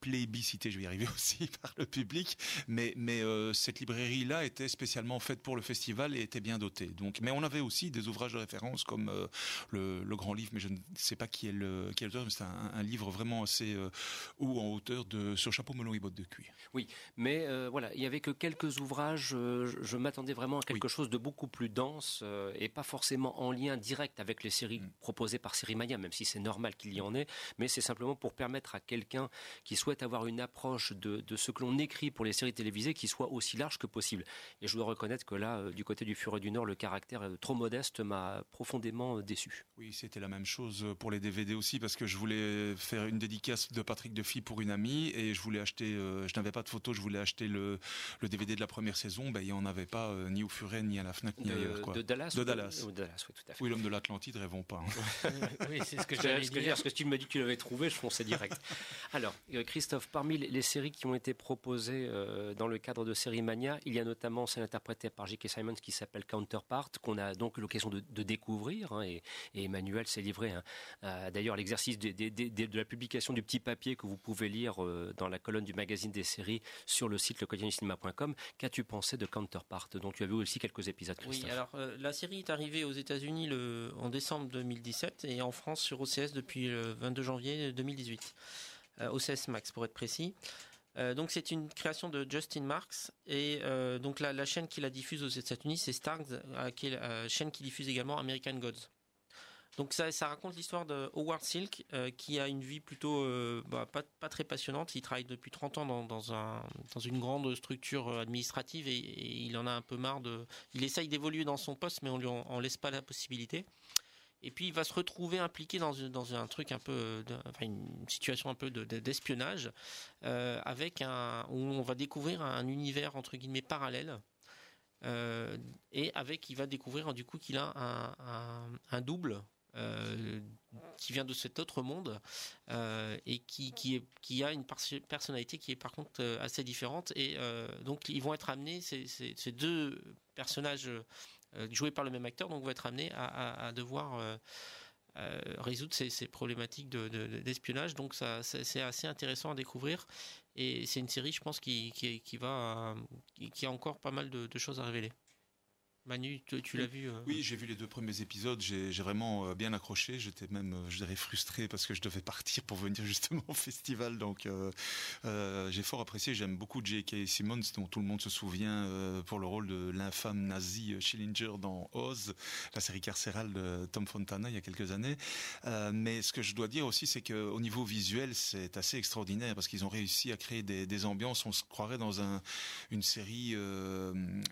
plébiscité, je vais y arriver aussi par le public, mais mais euh, cette librairie là était spécialement faite pour le festival et était bien dotée. Donc, mais on avait aussi des ouvrages de référence comme euh, le, grand livre, mais je ne sais pas qui est le qui est l'auteur, mais c'est un, livre vraiment assez euh, haut en hauteur de sur chapeau melon et bottes de cuir.
Oui, mais voilà, il y avait que quelques ouvrages. je, m'attendais vraiment à quelque chose de beaucoup plus dense et pas forcément en lien direct avec les séries mm. proposées par Série Mania, même si c'est normal qu'il y en ait, mais c'est simplement pour permettre à quelqu'un qui souhaite avoir une approche de, ce que l'on écrit pour les séries télévisées qui soit aussi large que possible. Et je dois reconnaître que là, euh, du côté du Fureux du Nord, le caractère euh, trop modeste m'a profondément euh, déçu.
Oui, c'était la même chose pour les DVD aussi, parce que je voulais faire une dédicace de Patrick Defy pour une amie, et je voulais acheter, je n'avais pas de photo, je voulais acheter le, le DVD de la première saison, ben, il n'y en avait pas ni au Furet, ni à la FNAC, ni ailleurs.
De Dallas
De Dallas.
oui, tout à fait.
Oui, l'homme de l'Atlantide, rêvons pas.
Hein. oui, c'est ce que j'allais dire. Parce que tu me dis que tu l'avais trouvé, je fonçais direct. Alors, Christophe, parmi les séries qui ont été proposées euh, dans le cadre de Série Mania, il y a notamment celle interprétée par J.K. Simons qui s'appelle Counterpart, qu'on a donc eu l'occasion de, découvrir. Hein, et, Emmanuel s'est livré hein, d'ailleurs l'exercice de, la publication du petit papier que vous pouvez lire euh, dans la colonne du magazine des séries sur le site lequotidiencinema.com. Qu'as-tu pensé de Counterpart? Dont tu as vu aussi quelques épisodes, Christophe
Oui, alors euh, la série est arrivée aux États-Unis en décembre 2017 et en France sur OCS depuis le 22 janvier 2018. Euh, OCS Max pour être précis. Euh, donc c'est une création de Justin Marks et euh, donc la, chaîne qui la diffuse aux États-Unis c'est la chaîne qui diffuse également American Gods. Donc ça, raconte l'histoire de Howard Silk qui a une vie plutôt bah, pas, très passionnante. Il travaille depuis 30 ans dans, dans, un, dans une grande structure administrative et, il en a un peu marre. Il essaye d'évoluer dans son poste mais on lui en laisse pas la possibilité. Et puis il va se retrouver impliqué dans, dans un truc un peu, enfin une situation un peu d'espionnage, euh, avec un où on va découvrir un univers entre guillemets parallèle. Euh, et avec, il va découvrir du coup qu'il a un, un, double euh, qui vient de cet autre monde et qui, qui, qui a une personnalité qui est par contre assez différente. Et donc ils vont être amenés, ces, ces, deux personnages joué par le même acteur, donc va être amené à, devoir euh, euh, résoudre ces, problématiques d'espionnage. donc ça, c'est assez intéressant à découvrir. Et c'est une série, je pense, qui, qui, va, qui a encore pas mal de choses à révéler. Manu, tu, l'as vu
euh, Oui, j'ai vu les deux premiers épisodes. J'ai vraiment euh, bien accroché. J'étais même, euh, je dirais, frustré parce que je devais partir pour venir justement au festival. Donc, j'ai fort apprécié. J'aime beaucoup J.K. Simmons, dont tout le monde se souvient pour le rôle de l'infâme nazi Schillinger dans Oz, la série carcérale de Tom Fontana il y a quelques années. mais ce que je dois dire aussi, c'est qu'au niveau visuel, c'est assez extraordinaire parce qu'ils ont réussi à créer des, ambiances. On se croirait dans un, une série,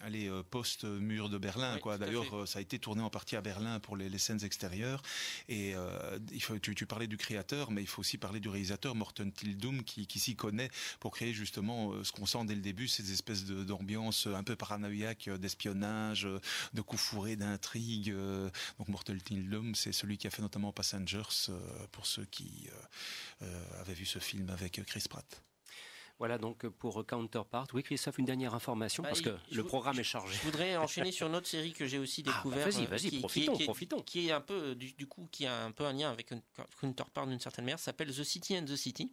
allez, post-mur de Berlin. quoi. D'ailleurs, euh, ça a été tourné en partie à Berlin pour les, scènes extérieures. Et euh, il faut, tu, parlais du créateur, mais il faut aussi parler du réalisateur Morten Tildum qui, s'y connaît pour créer justement euh, ce qu'on sent dès le début, ces espèces d'ambiance un peu paranoïaque d'espionnage, de coups fourrés, d'intrigue. Donc Morten Tildum, c'est celui qui a fait notamment Passengers pour ceux qui avaient vu ce film avec Chris Pratt.
Voilà donc pour Counterpart. Oui, Christophe, une dernière information bah, parce que le programme est chargé.
Je voudrais enchaîner sur une autre série que j'ai aussi ah, bah, découvert.
vas-y, vas-y, euh, profitons,
qui,
profitons.
Qui est un peu, du, coup, qui a un peu un lien avec Counterpart d'une certaine manière. S'appelle The City and the City.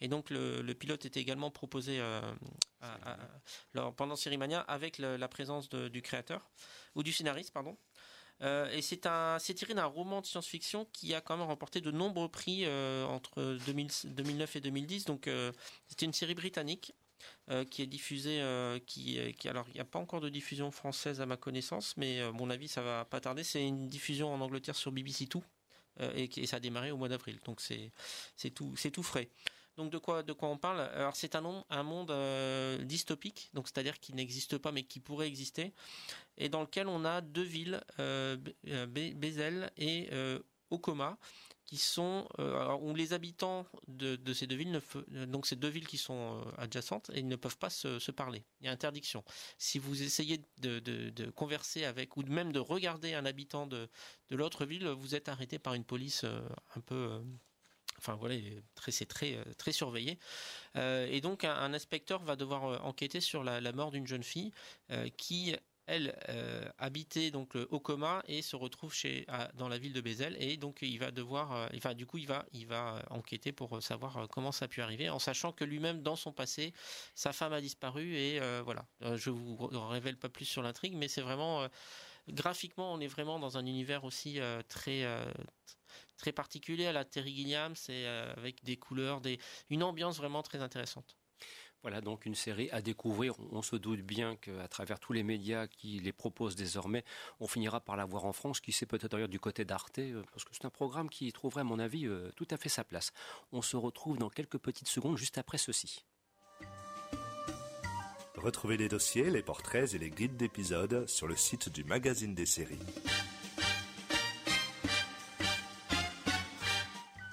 Et donc le, pilote était également proposé euh, pendant Série Mania avec la présence du créateur ou du scénariste, pardon. Euh, et c'est un, c'est tiré d'un roman de science-fiction qui a quand même remporté de nombreux prix euh, entre 2009 et 2010. Donc euh, c'était une série britannique qui est diffusée, qui, alors il n'y a pas encore de diffusion française à ma connaissance, mais à mon avis ça va pas tarder. C'est une diffusion en Angleterre sur BBC Two et, et, ça a démarré au mois d'avril. Donc c'est tout c'est tout frais. Donc de quoi de quoi on parle? Alors c'est un, monde euh, dystopique, donc c'est-à-dire qui n'existe pas mais qui pourrait exister, et dans lequel on a deux villes, euh, euh Bézel et euh, Okoma, qui sont où les habitants de, ces deux villes, ne, donc ces deux villes qui sont adjacentes, et ils ne peuvent pas se, parler. Il y a interdiction. Si vous essayez de, converser avec ou même de regarder un habitant de l'autre ville, vous êtes arrêté par une police un peu Enfin voilà, c'est très, euh, très surveillé. Euh, et donc un, inspecteur va devoir euh, enquêter sur la, mort d'une jeune fille qui elle, habitait donc au coma et se retrouve chez dans la ville de Bézel et donc il va devoir, enfin du coup il va il va enquêter pour savoir comment ça a pu arriver, en sachant que lui-même dans son passé, sa femme a disparu et voilà. je vous révèle pas plus sur l'intrigue, mais c'est vraiment graphiquement, on est vraiment dans un univers aussi très très particulier à la Terry Gilliam, c'est euh, avec des couleurs, des, une ambiance vraiment très intéressante.
Voilà donc une série à découvrir. On se doute bien qu'à travers tous les médias qui les proposent désormais, on finira par la voir en France, qui sait peut-être d'ailleurs du côté d'Arte, euh, parce que c'est un programme qui trouverait, à mon avis, euh, tout à fait sa place. On se retrouve dans quelques petites secondes juste après ceci.
Retrouvez les dossiers, les portraits et les guides d'épisodes sur le site du magazine des séries.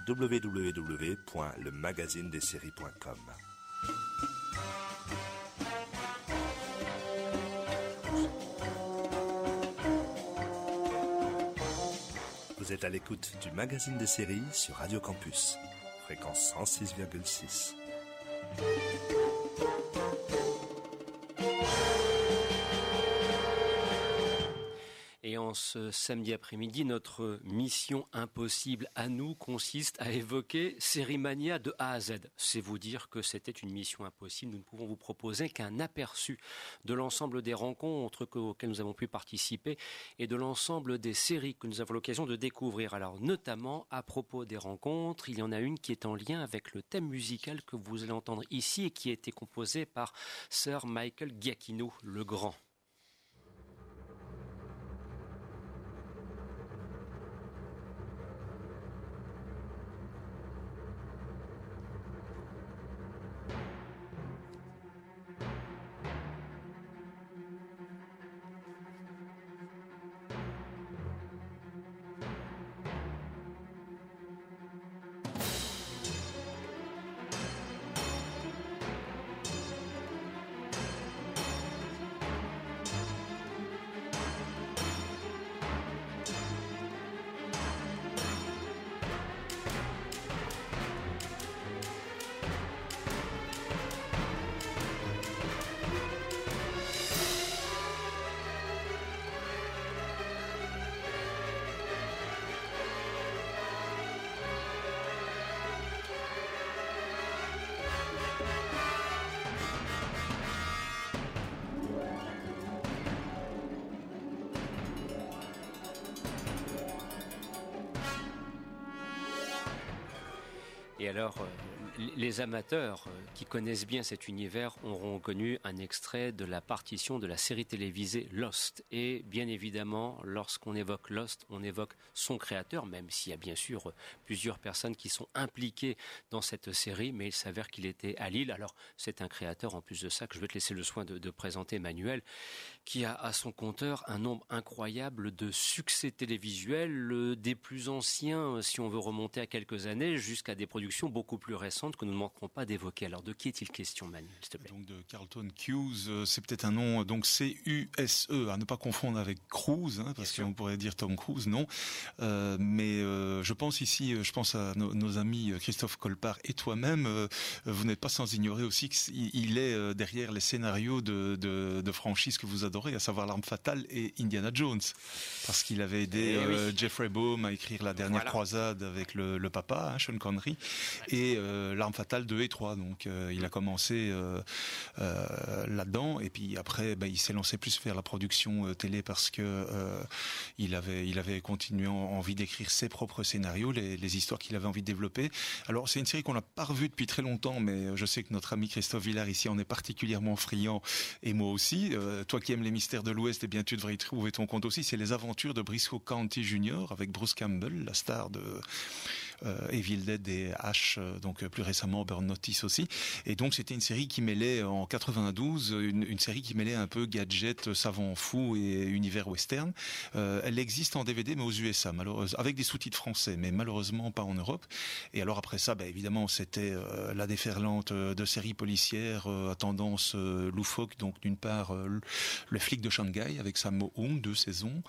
www.lemagazinedesseries.com. Vous êtes à l'écoute du magazine des séries sur Radio Campus, fréquence 106,6.
Ce samedi après-midi, notre mission impossible à nous consiste à évoquer Sérimania de A à Z. C'est vous dire que c'était une mission impossible. Nous ne pouvons vous proposer qu'un aperçu de l'ensemble des rencontres auxquelles nous avons pu participer et de l'ensemble des séries que nous avons l'occasion de découvrir. Alors, notamment à propos des rencontres, il y en a une qui est en lien avec le thème musical que vous allez entendre ici et qui a été composé par Sir Michael Giacchino, le grand. Les amateurs qui connaissent bien cet univers auront connu un extrait de la partition de la série télévisée Lost. Et bien évidemment, lorsqu'on évoque Lost, on évoque son créateur, même s'il y a bien sûr plusieurs personnes qui sont impliquées dans cette série, mais il s'avère qu'il était à Lille. Alors, c'est un créateur, en plus de ça, que je vais te laisser le soin de, présenter, Manuel, qui a à son compteur un nombre incroyable de succès télévisuels, des plus anciens, si on veut remonter à quelques années, jusqu'à des productions beaucoup plus récentes que nous ne manquerons pas d'évoquer. Alors de qui est-il question, Manu, s'il te plaît?
Donc de Carlton Hughes, euh, c'est peut-être un nom, donc C-U-S-E, à ne pas confondre avec Cruise, hein, parce qu'on pourrait dire Tom Cruise, non. Euh, mais euh, je pense ici, je pense à nos, amis Christophe Colpart et toi-même, vous n'êtes pas sans ignorer aussi qu'il est derrière les scénarios de, de, de franchises que vous adorez à savoir L'arme fatale et Indiana Jones, parce qu'il avait aidé eh euh, Jeffrey Baum à écrire La dernière croisade avec le, papa, hein, Sean Connery, et euh, L'arme fatale 2 et 3. Donc euh, il a commencé là-dedans, et puis après bah, il s'est lancé plus vers la production télé parce que il avait il avait continué envie d'écrire ses propres scénarios, les, les histoires qu'il avait envie de développer. Alors c'est une série qu'on n'a pas revue depuis très longtemps, mais je sais que notre ami Christophe Villard ici en est particulièrement friand, et moi aussi. toi qui aimes les mystères de l'Ouest, eh bien, tu devrais y trouver ton compte aussi. C'est les aventures de Briscoe County Jr. avec Bruce Campbell, la star de euh, Evil Dead et H, euh, donc euh, plus récemment Burn Notice aussi. Et donc c'était une série qui mêlait en 92 une, série qui mêlait un peu gadget, savant fou et univers western. elle existe en DVD mais aux USA, malheureusement, avec des sous-titres français, mais malheureusement pas en Europe. Et alors après ça, bah, évidemment, c'était la déferlante de séries policières à tendance loufoque. Donc d'une part, le flic de Shanghai avec Sammo Hung, deux saisons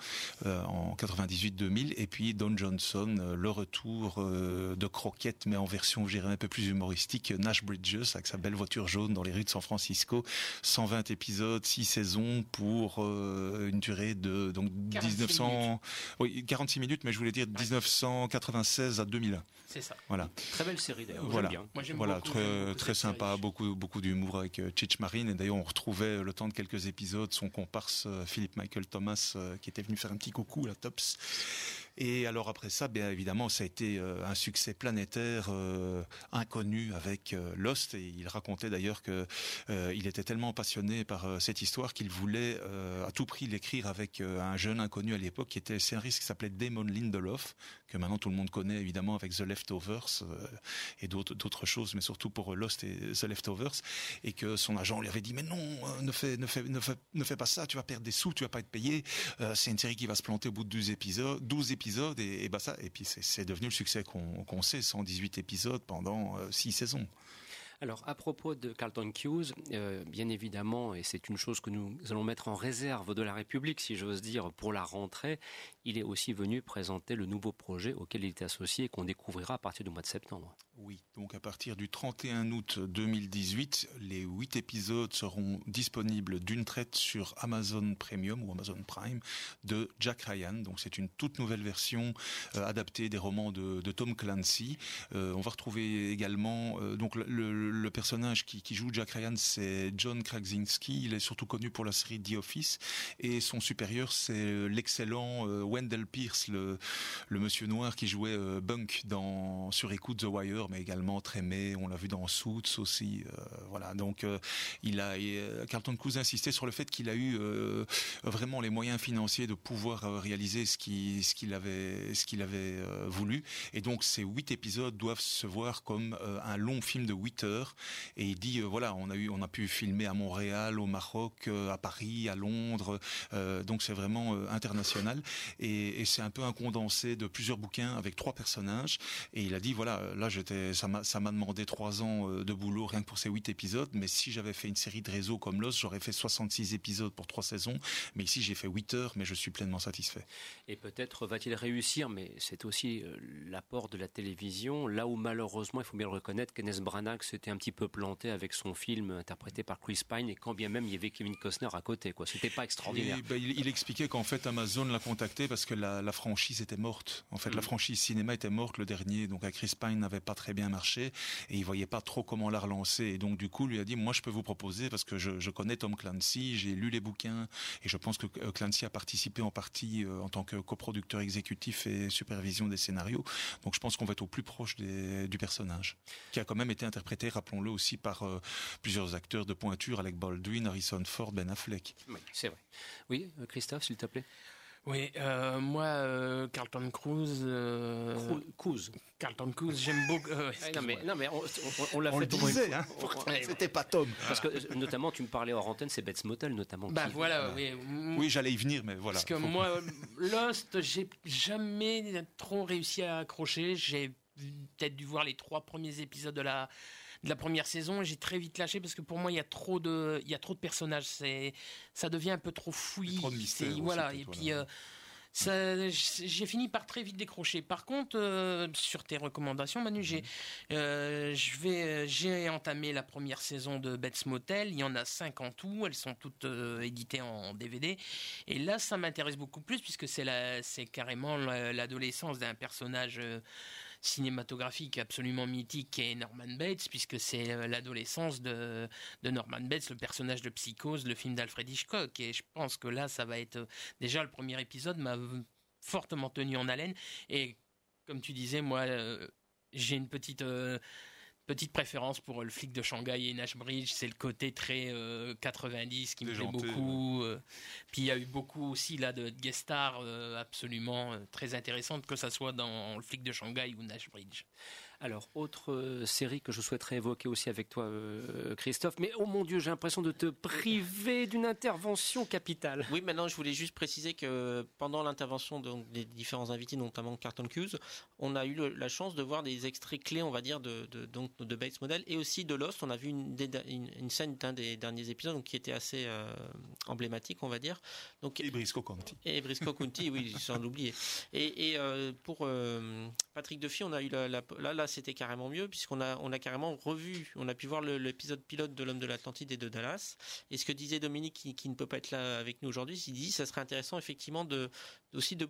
en 98-2000, et puis Don Johnson, le retour de, de croquettes, mais en version, je dirais, un peu plus humoristique, Nash Bridges, avec sa belle voiture jaune dans les rues de San Francisco. 120 épisodes, 6 saisons pour une durée de donc 1900, oui, 46 minutes, mais je voulais dire 1996 à 2001.
C'est ça.
Voilà.
Très belle série d'ailleurs.
Voilà. Moi, voilà, très, très sympa, beaucoup, beaucoup d'humour avec Chich Marine. Et d'ailleurs, on retrouvait le temps de quelques épisodes son comparse Philippe Michael Thomas qui était venu faire un petit coucou à la Tops. Et alors après ça, bien évidemment, ça a été euh, un succès planétaire euh, inconnu avec euh, Lost. Et il racontait d'ailleurs que il était tellement passionné par cette histoire qu'il voulait à tout prix l'écrire avec un jeune inconnu à l'époque qui était scénariste qui s'appelait Damon Lindelof, que maintenant tout le monde connaît évidemment avec The Leftovers et d'autres choses, mais surtout pour Lost et The Leftovers, et que son agent lui avait dit mais non, ne fais ne fais ne fais, ne fais pas ça, tu vas perdre des sous, tu vas pas être payé. c'est une série qui va se planter au bout de 12 épisodes, 12 épisodes et, bah et puis c'est devenu le succès qu'on sait 118 épisodes pendant 6 euh, saisons.
Alors, à propos de Carlton Hughes, euh, bien évidemment, et c'est une chose que nous allons mettre en réserve de la République, si j'ose dire, pour la rentrée, il est aussi venu présenter le nouveau projet auquel il est associé et qu'on découvrira à partir du mois de septembre.
Oui, donc à partir du 31 août 2018, les huit épisodes seront disponibles d'une traite sur Amazon Premium ou Amazon Prime de Jack Ryan. Donc c'est une toute nouvelle version euh, adaptée des romans de, Tom Clancy. Euh, on va retrouver également donc le personnage qui, joue Jack Ryan, c'est John Krasinski. Il est surtout connu pour la série The Office. Et son supérieur, c'est l'excellent euh, Wendell Pierce, le, monsieur noir qui jouait euh, Bunk dans Sur écoute The Wire, mais également Trémé. On l'a vu dans Suits aussi. Euh, voilà. Donc, il a, Carlton Cuse a insisté sur le fait qu'il a eu vraiment les moyens financiers de pouvoir réaliser ce qu'il avait, ce avait voulu. Et donc, ces huit épisodes doivent se voir comme un long film de 8 heures et il dit euh, voilà on a eu on a pu filmer à Montréal, au Maroc, euh, à Paris, à Londres, euh, donc c'est vraiment international et, c'est un peu un condensé de plusieurs bouquins avec trois personnages et il a dit voilà là j'étais ça m'a ça m'a demandé trois ans de boulot rien que pour ces huit épisodes mais si j'avais fait une série de réseaux comme Lost j'aurais fait 66 épisodes pour trois saisons mais ici j'ai fait 8 heures mais je suis pleinement satisfait.
Et peut-être va-t-il réussir mais c'est aussi l'apport de la télévision là où malheureusement il faut bien le reconnaître Kenneth Branagh c'était un petit peu planté avec son film interprété par Chris Pine et quand bien même il y avait Kevin Costner à côté quoi c'était pas extraordinaire
ben, il, expliquait qu'en fait Amazon l'a contacté parce que la, franchise était morte en fait la mm. franchise cinéma était morte le dernier donc à Chris Pine n'avait pas très bien marché et il voyait pas trop comment la relancer et donc du coup lui a dit moi je peux vous proposer parce que je, connais Tom Clancy j'ai lu les bouquins et je pense que euh, Clancy a participé en partie euh, en tant que coproducteur exécutif et supervision des scénarios donc je pense qu'on va être au plus proche du personnage qui a quand même été interprété rappelons-le aussi par euh, plusieurs acteurs de pointure, Alec Baldwin, Harrison Ford, Ben Affleck.
C'est vrai. Oui, Christophe, s'il te plaît.
Oui, euh, moi, Carlton Cruz.
Cruz.
Carlton Cruz, j'aime beaucoup.
non, mais, non, mais on, on, l'a
fait. disait, hein. C'était pas Tom.
Parce que, notamment, tu me parlais hors antenne, c'est Bates Motel, notamment.
Bah voilà, oui.
Oui, j'allais y venir, mais voilà.
Parce que moi, Lost, j'ai jamais trop réussi à accrocher. J'ai peut-être dû voir les trois premiers épisodes de la de la première saison. J'ai très vite lâché parce que pour moi, il y a trop de, il y a trop de personnages. C'est, ça devient un peu trop fouillis.
Trop de mystère.
Voilà. Et puis. Euh, j'ai fini par très vite décrocher. Par contre, euh, sur tes recommandations, Manu, j'ai, mhm. euh, je vais, j'ai entamé la première saison de Bates Motel. Il y en a cinq en tout. Elles sont toutes éditées en DVD. Et là, ça m'intéresse beaucoup plus puisque c'est la, c'est carrément l'adolescence d'un personnage cinématographique absolument mythique qui est Norman Bates, puisque c'est euh, l'adolescence de, de, Norman Bates, le personnage de Psychose, le film d'Alfred Hitchcock. Et je pense que là, ça va être. Euh, déjà, le premier épisode m'a fortement tenu en haleine. Et comme tu disais, moi, euh, j'ai une petite petite préférence pour le flic de Shanghai et Nash Bridge, c'est le côté très 90 qui me plaît beaucoup. puis il y a eu beaucoup aussi là de guest stars absolument très intéressantes, que ce soit dans le flic de Shanghai ou Nash Bridge.
Alors, autre euh, série que je souhaiterais évoquer aussi avec toi, euh, Christophe. Mais oh mon Dieu, j'ai l'impression de te priver d'une intervention capitale.
Oui, maintenant, je voulais juste préciser que pendant l'intervention des différents invités, notamment Carton Cuse, on a eu la chance de voir des extraits clés, on va dire, de, de, donc, de Bates Model et aussi de Lost. On a vu une, une, scène d'un des derniers épisodes qui était assez euh, emblématique, on va dire.
Donc, et Briscoe County.
Et Briscoe County, oui, sans l'oublier. Et, et pour Patrick Duffy, on a eu la, là, là, c'était carrément mieux puisqu'on a, on a carrément revu, on a pu voir l'épisode pilote de l'homme de l'Atlantide et de Dallas. Et ce que disait Dominique, qui, qui ne peut pas être là avec nous aujourd'hui, il dit, ça serait intéressant effectivement de, aussi de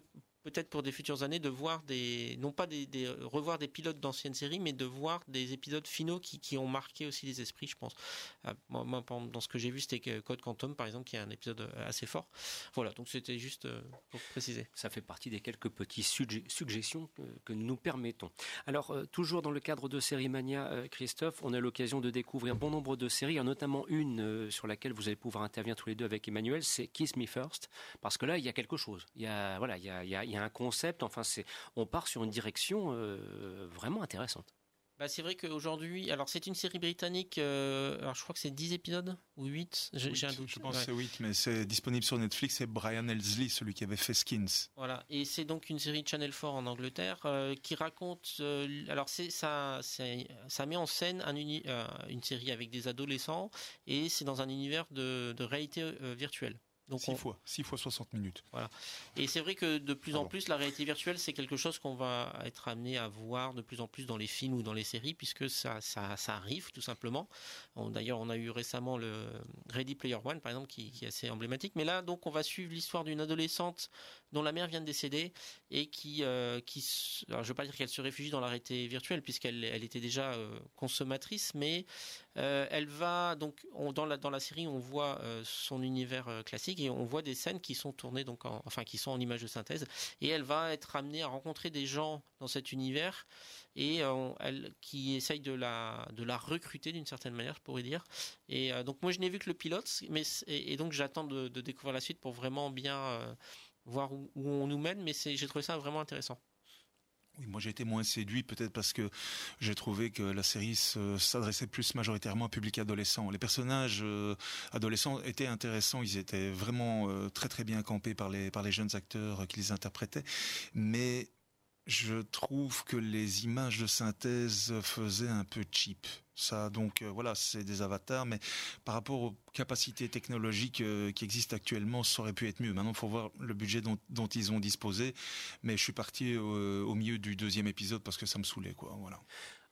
peut-être pour des futures années de voir des non pas des, revoir des pilotes d'anciennes séries mais de voir des épisodes finaux qui, qui ont marqué aussi les esprits je pense. Ah, moi, dans ce que j'ai vu c'était Code Quantum par exemple qui est un épisode euh, assez fort. Voilà donc c'était juste euh, pour préciser.
Ça fait partie des quelques petites suggestions que, nous permettons. Alors euh, toujours dans le cadre de Série Mania Christophe on a l'occasion de découvrir bon nombre de séries notamment une sur laquelle vous allez pouvoir intervenir tous les deux avec Emmanuel c'est Kiss Me First parce que là il y a quelque chose. Il y a voilà il y a un concept. Enfin, c'est, on part sur une direction euh, vraiment intéressante.
Bah, c'est vrai qu'aujourd'hui, alors c'est une série britannique, euh, alors je crois que c'est 10 épisodes ou 8, j'ai un doute.
Je pense que c'est 8, mais c'est disponible sur Netflix, c'est Brian Elsley, celui qui avait fait Skins.
Voilà, et c'est donc une série Channel 4 en Angleterre euh, qui raconte, alors c'est ça, ça met en scène un une série avec des adolescents et c'est dans un univers de, de réalité virtuelle.
Donc 6 fois, 6 fois 60 minutes.
Voilà. Et c'est vrai que de plus en plus, la réalité virtuelle, c'est quelque chose qu'on va être amené à voir de plus en plus dans les films ou dans les séries, puisque ça, ça, ça arrive tout simplement. D'ailleurs, on a eu récemment le Ready Player One, par exemple, qui, qui est assez emblématique. Mais là, donc, on va suivre l'histoire d'une adolescente dont la mère vient de décéder et qui, euh, qui alors je veux pas dire qu'elle se réfugie dans la réalité virtuelle, puisqu'elle elle était déjà euh, consommatrice, mais euh, elle va donc dans la dans la série, on voit son univers classique et on voit des scènes qui sont tournées donc enfin qui sont en image de synthèse et elle va être amenée à rencontrer des gens dans cet univers et elle qui essaye de la de la recruter d'une certaine manière, je pourrais dire. Et donc moi je n'ai vu que le pilote, mais et, donc j'attends de, découvrir la suite pour vraiment bien voir où, on nous mène, mais j'ai trouvé ça vraiment intéressant.
Moi j'ai été moins séduit peut-être parce que j'ai trouvé que la série s'adressait plus majoritairement au public adolescent. Les personnages euh, adolescents étaient intéressants, ils étaient vraiment euh, très très bien campés par les par les jeunes acteurs qui les interprétaient, mais je trouve que les images de synthèse faisaient un peu cheap. Ça, donc euh, voilà, c'est des avatars, mais par rapport aux capacités technologiques euh, qui existent actuellement, ça aurait pu être mieux. Maintenant, il faut voir le budget dont, ils ont disposé. Mais je suis parti au, au milieu du deuxième épisode parce que ça me saoulait, quoi. Voilà.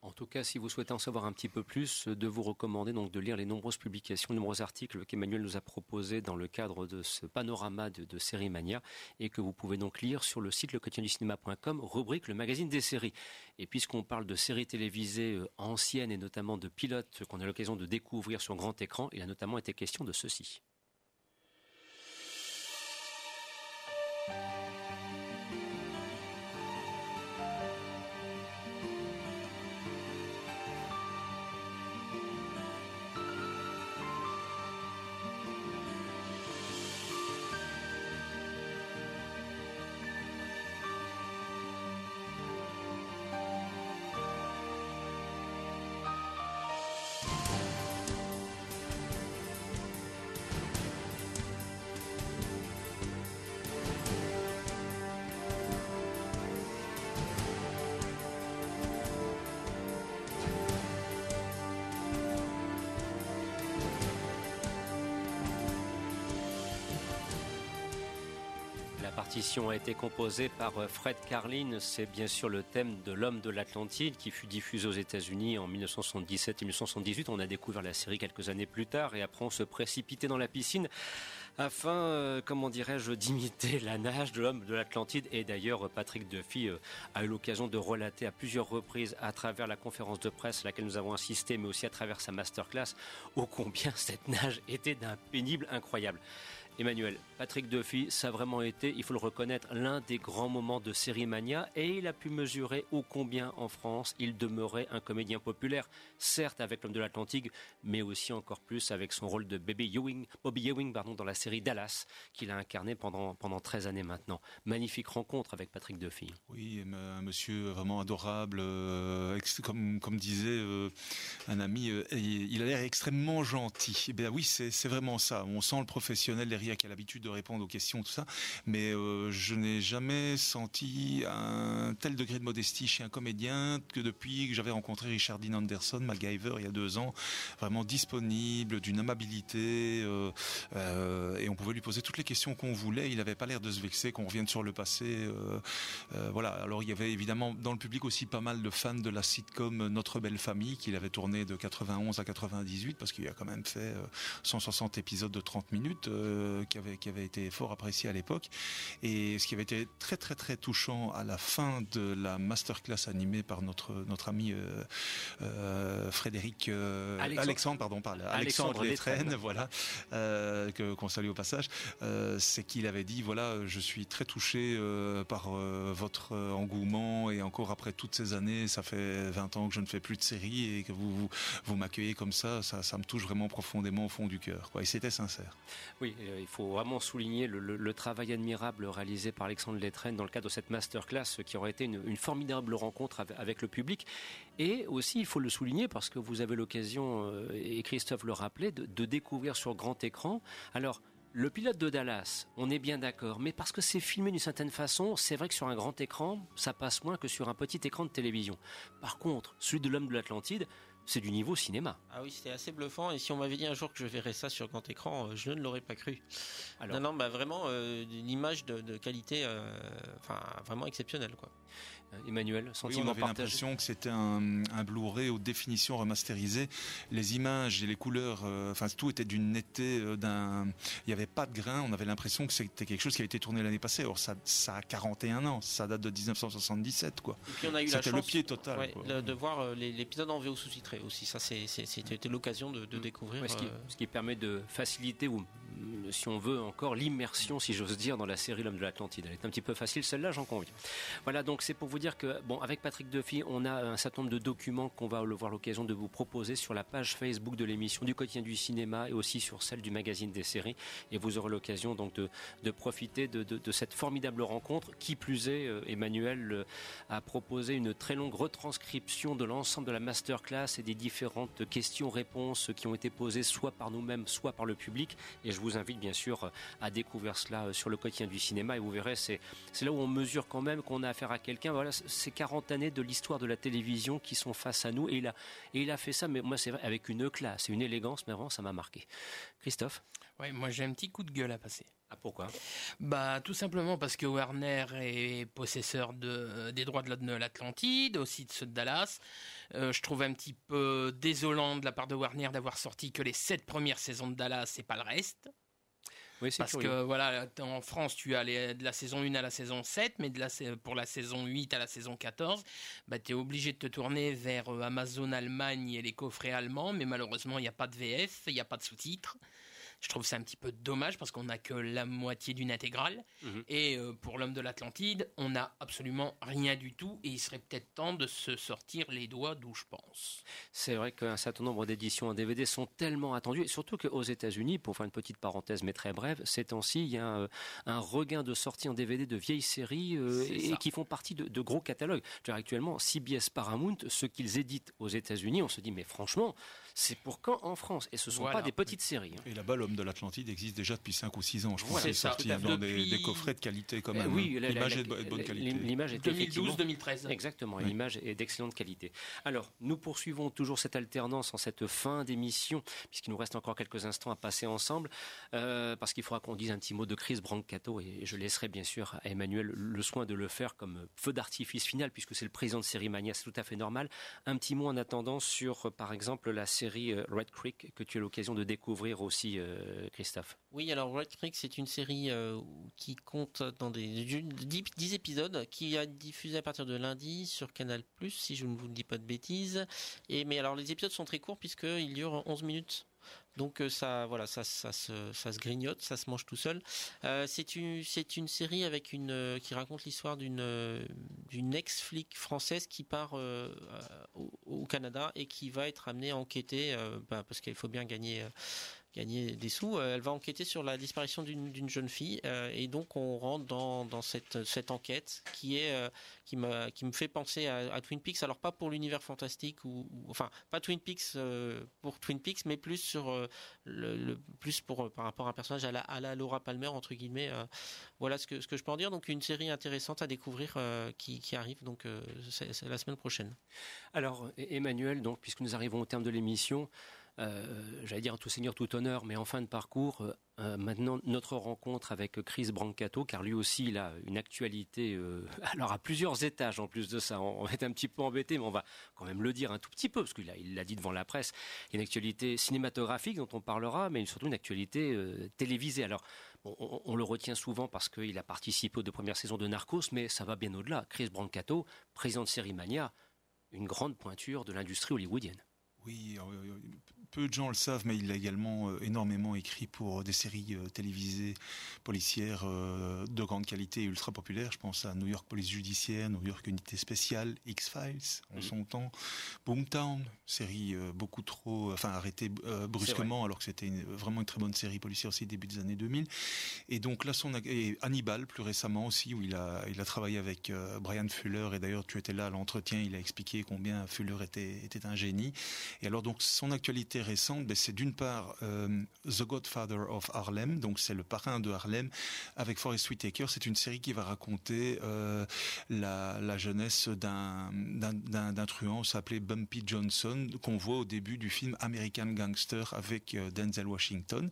En tout cas, si vous souhaitez en savoir un petit peu plus, de vous recommander donc de lire les nombreuses publications, les nombreux articles qu'Emmanuel nous a proposés dans le cadre de ce panorama de, de Série Mania et que vous pouvez donc lire sur le site lequotidienducinéma.com, rubrique le magazine des séries. Et puisqu'on parle de séries télévisées euh, anciennes et notamment de pilotes qu'on a l'occasion de découvrir sur grand écran, il a notamment été question de ceci. Partition a été composée par euh, Fred Carlin. C'est bien sûr le thème de L'homme de l'Atlantide qui fut diffusé aux États-Unis en 1977 et 1978. On a découvert la série quelques années plus tard et après on se précipitait dans la piscine afin, euh, comment dirais-je, d'imiter la nage de l'homme de l'Atlantide. Et d'ailleurs, Patrick Duffy euh, a eu l'occasion de relater à plusieurs reprises à travers la conférence de presse à laquelle nous avons assisté, mais aussi à travers sa masterclass, ô combien cette nage était d'un pénible incroyable. Emmanuel, Patrick Duffy, ça a vraiment été, il faut le reconnaître, l'un des grands moments de Série Mania et il a pu mesurer ô combien en France il demeurait un comédien populaire, certes avec l'homme de l'Atlantique, mais aussi encore plus avec son rôle de Bobby Ewing, Bobby Ewing pardon, dans la série Dallas qu'il a incarné pendant, pendant 13 années maintenant. Magnifique rencontre avec Patrick Duffy.
Oui, un monsieur vraiment adorable, euh, comme, comme disait euh, un ami, euh, il a l'air extrêmement gentil. Eh bien oui, c'est vraiment ça. On sent le professionnel qui a l'habitude de répondre aux questions, tout ça. Mais euh, je n'ai jamais senti un tel degré de modestie chez un comédien que depuis que j'avais rencontré Richard Dean Anderson, MacGyver, il y a deux ans, vraiment disponible, d'une amabilité, euh, euh, et on pouvait lui poser toutes les questions qu'on voulait. Il n'avait pas l'air de se vexer qu'on revienne sur le passé. voilà. Alors il y avait évidemment dans le public aussi pas mal de fans de la sitcom Notre belle famille qu'il avait tourné de 91 à 98 parce qu'il a quand même fait 160 épisodes de 30 minutes qui avait qui avait été fort apprécié à l'époque et ce qui avait été très très très touchant à la fin de la masterclass animée par notre notre ami Frédéric Alexandre. pardon par Alexandre, Alexandre voilà que qu'on salue au passage c'est qu'il avait dit voilà je suis très touché par votre engouement et encore après toutes ces années, ça fait 20 ans que je ne fais plus de séries et que vous vous, m'accueillez comme ça, ça, me touche vraiment profondément au fond du cœur. Quoi. Et c'était sincère.
Oui, euh, il faut vraiment souligner le, travail admirable réalisé par Alexandre Lettraine dans le cadre de cette masterclass qui aurait été une, formidable rencontre avec, le public. Et aussi, il faut le souligner parce que vous avez l'occasion, euh, et Christophe le rappelait, de découvrir sur grand écran. Alors, le pilote de Dallas, on est bien d'accord, mais parce que c'est filmé d'une certaine façon, c'est vrai que sur un grand écran, ça passe moins que sur un petit écran de télévision. Par contre, celui de l'homme de l'Atlantide, c'est du niveau cinéma.
Ah oui, c'était assez bluffant. Et si on m'avait dit un jour que je verrais ça sur grand écran, euh, je ne l'aurais pas cru. Alors, non, non, bah vraiment euh, une image de, qualité, euh, enfin vraiment exceptionnelle, quoi.
Emmanuel, sentiment
oui, on avait l'impression que c'était un, un Blu-ray aux définitions remasterisées. Les images et les couleurs, euh, enfin tout était d'une netteté euh, d'un. Il n'y avait pas de grain. On avait l'impression que c'était quelque chose qui avait été tourné l'année passée. Or ça, ça a 41 ans. Ça date de 1977, quoi.
Et puis on a eu la chance, le pied total. de voir euh, l'épisode en VO sous-titré aussi. Ça, c'était l'occasion de, de, mm. découvrir.
ce, qui, ce, qui, permet de faciliter ou si on veut encore l'immersion, si j'ose dire, dans la série L'homme de l'Atlantide. Elle est un petit peu facile, celle-là, j'en conviens. Voilà, donc c'est pour vous dire que, bon, avec Patrick Duffy, on a un certain nombre de documents qu'on va avoir l'occasion de vous proposer sur la page Facebook de l'émission du quotidien du cinéma et aussi sur celle du magazine des séries. Et vous aurez l'occasion donc de, profiter de, cette formidable rencontre. Qui plus est, euh, Emmanuel euh, a proposé une très longue retranscription de l'ensemble de la masterclass et des différentes questions-réponses qui ont été posées soit par nous-mêmes, soit par le public. Et je vous invite bien sûr à découvrir cela sur le quotidien du cinéma et vous verrez, c'est, là où on mesure quand même qu'on a affaire à quelqu'un. Voilà, ces 40 années de l'histoire de la télévision qui sont face à nous et il a, et il a fait ça, mais moi c'est vrai, avec une classe et une élégance, mais vraiment ça m'a marqué. Christophe?
Ouais, moi j'ai un petit coup de gueule à passer.
Ah, pourquoi?
Bah tout simplement parce que Warner est possesseur de, des droits de l'Atlantide, aussi de ceux de Dallas. Euh, je trouve un petit peu désolant de la part de Warner d'avoir sorti que les sept premières saisons de Dallas et pas le reste. Oui, Parce que voilà, en France, tu as de la saison 1 à la saison 7, mais de la, pour la saison 8 à la saison 14, bah, tu es obligé de te tourner vers euh, Amazon Allemagne et les coffrets allemands, mais malheureusement, il n'y a pas de VF, il n'y a pas de sous-titres. Je trouve ça un petit peu dommage parce qu'on n'a que la moitié d'une intégrale. Mhm. Et euh, pour l'homme de l'Atlantide, on n'a absolument rien du tout. Et il serait peut-être temps de se sortir les doigts d'où je pense.
C'est vrai qu'un certain nombre d'éditions en DVD sont tellement attendues. Et surtout qu'aux États-Unis, pour faire une petite parenthèse mais très brève, ces temps-ci, il y a euh, un, regain de sorties en DVD de vieilles séries euh, et, qui font partie de, gros catalogues. actuellement, CBS Paramount, ce qu'ils éditent aux États-Unis, on se dit, mais franchement, c'est pour quand en France? Et ce ne sont pas des petites séries. Hein.
Et là-bas, l'homme de l'Atlantide existe déjà depuis 5 ou 6 ans. Je crois c'est sorti dans des, coffrets de qualité quand eh même.
oui, hein. l'image est de bonne qualité. L'image est
2012-2013.
Exactement, l'image est d'excellente qualité. Alors, nous poursuivons toujours cette alternance en cette fin d'émission, puisqu'il nous reste encore quelques instants à passer ensemble, euh, parce qu'il faudra qu'on dise un petit mot de Chris Brancato, et je laisserai bien sûr à Emmanuel le soin de le faire comme feu d'artifice final, puisque c'est le président de Série Mania, c'est tout à fait normal. Un petit mot en attendant sur, par exemple, la série série euh, Red Creek que tu as l'occasion de découvrir aussi, euh, Christophe.
Oui, alors Red Creek, c'est une série euh, qui compte dans des 10, épisodes, qui a diffusé à partir de lundi sur Canal+, si je ne vous dis pas de bêtises. Et, mais alors les épisodes sont très courts puisqu'ils durent 11 minutes. Donc ça, voilà, ça, ça, se, grignote, ça se mange tout seul. c'est une, une série avec une qui raconte l'histoire d'une d'une ex-flic française qui part au, Canada et qui va être amenée à enquêter, bah, parce qu'il faut bien gagner gagner des sous. Euh, elle va enquêter sur la disparition d'une jeune fille euh, et donc on rentre dans, dans cette, cette enquête qui est euh, qui me qui me fait penser à, Twin Peaks. Alors pas pour l'univers fantastique ou, enfin pas Twin Peaks pour Twin Peaks, mais plus sur le, plus pour par rapport à un personnage à la, à la Laura Palmer entre guillemets. voilà ce que ce que je peux en dire. Donc une série intéressante à découvrir qui, qui arrive donc la semaine prochaine.
Alors Emmanuel, donc puisque nous arrivons au terme de l'émission. J'allais dire tout seigneur, tout honneur, mais en fin de parcours, maintenant notre rencontre avec Chris Brancato, car lui aussi il a une actualité, alors à plusieurs étages en plus de ça. On, être un petit peu embêté, mais on va quand même le dire un tout petit peu, parce qu'il l'a dit devant la presse. Il y a une actualité cinématographique dont on parlera, mais surtout une actualité télévisée. Alors on, le retient souvent parce qu'il a participé aux deux premières saisons de Narcos, mais ça va bien au-delà. Chris Brancato, président de Série Mania, une grande pointure de l'industrie hollywoodienne.
Oui, peu de gens le savent, mais il a également euh, énormément écrit pour des séries euh, télévisées policières euh, de grande qualité et ultra populaires. Je pense à New York Police Judiciaire, New York Unité Spéciale, X-Files en son temps, Boomtown, série beaucoup trop, enfin arrêtée brusquement alors que c'était vraiment une très bonne série policière aussi début des années 2000. Et donc là, son et Hannibal plus récemment aussi où il a il a travaillé avec Brian Fuller et d'ailleurs tu étais là à l'entretien, il a expliqué combien Fuller était était un génie. Et alors donc son actualité ben, c'est d'une part euh, The Godfather of Harlem, donc c'est le parrain de Harlem avec Forest Whitaker. C'est une série qui va raconter euh, la, jeunesse d'un truand s'appelé Bumpy Johnson qu'on voit au début du film American Gangster avec euh, Denzel Washington.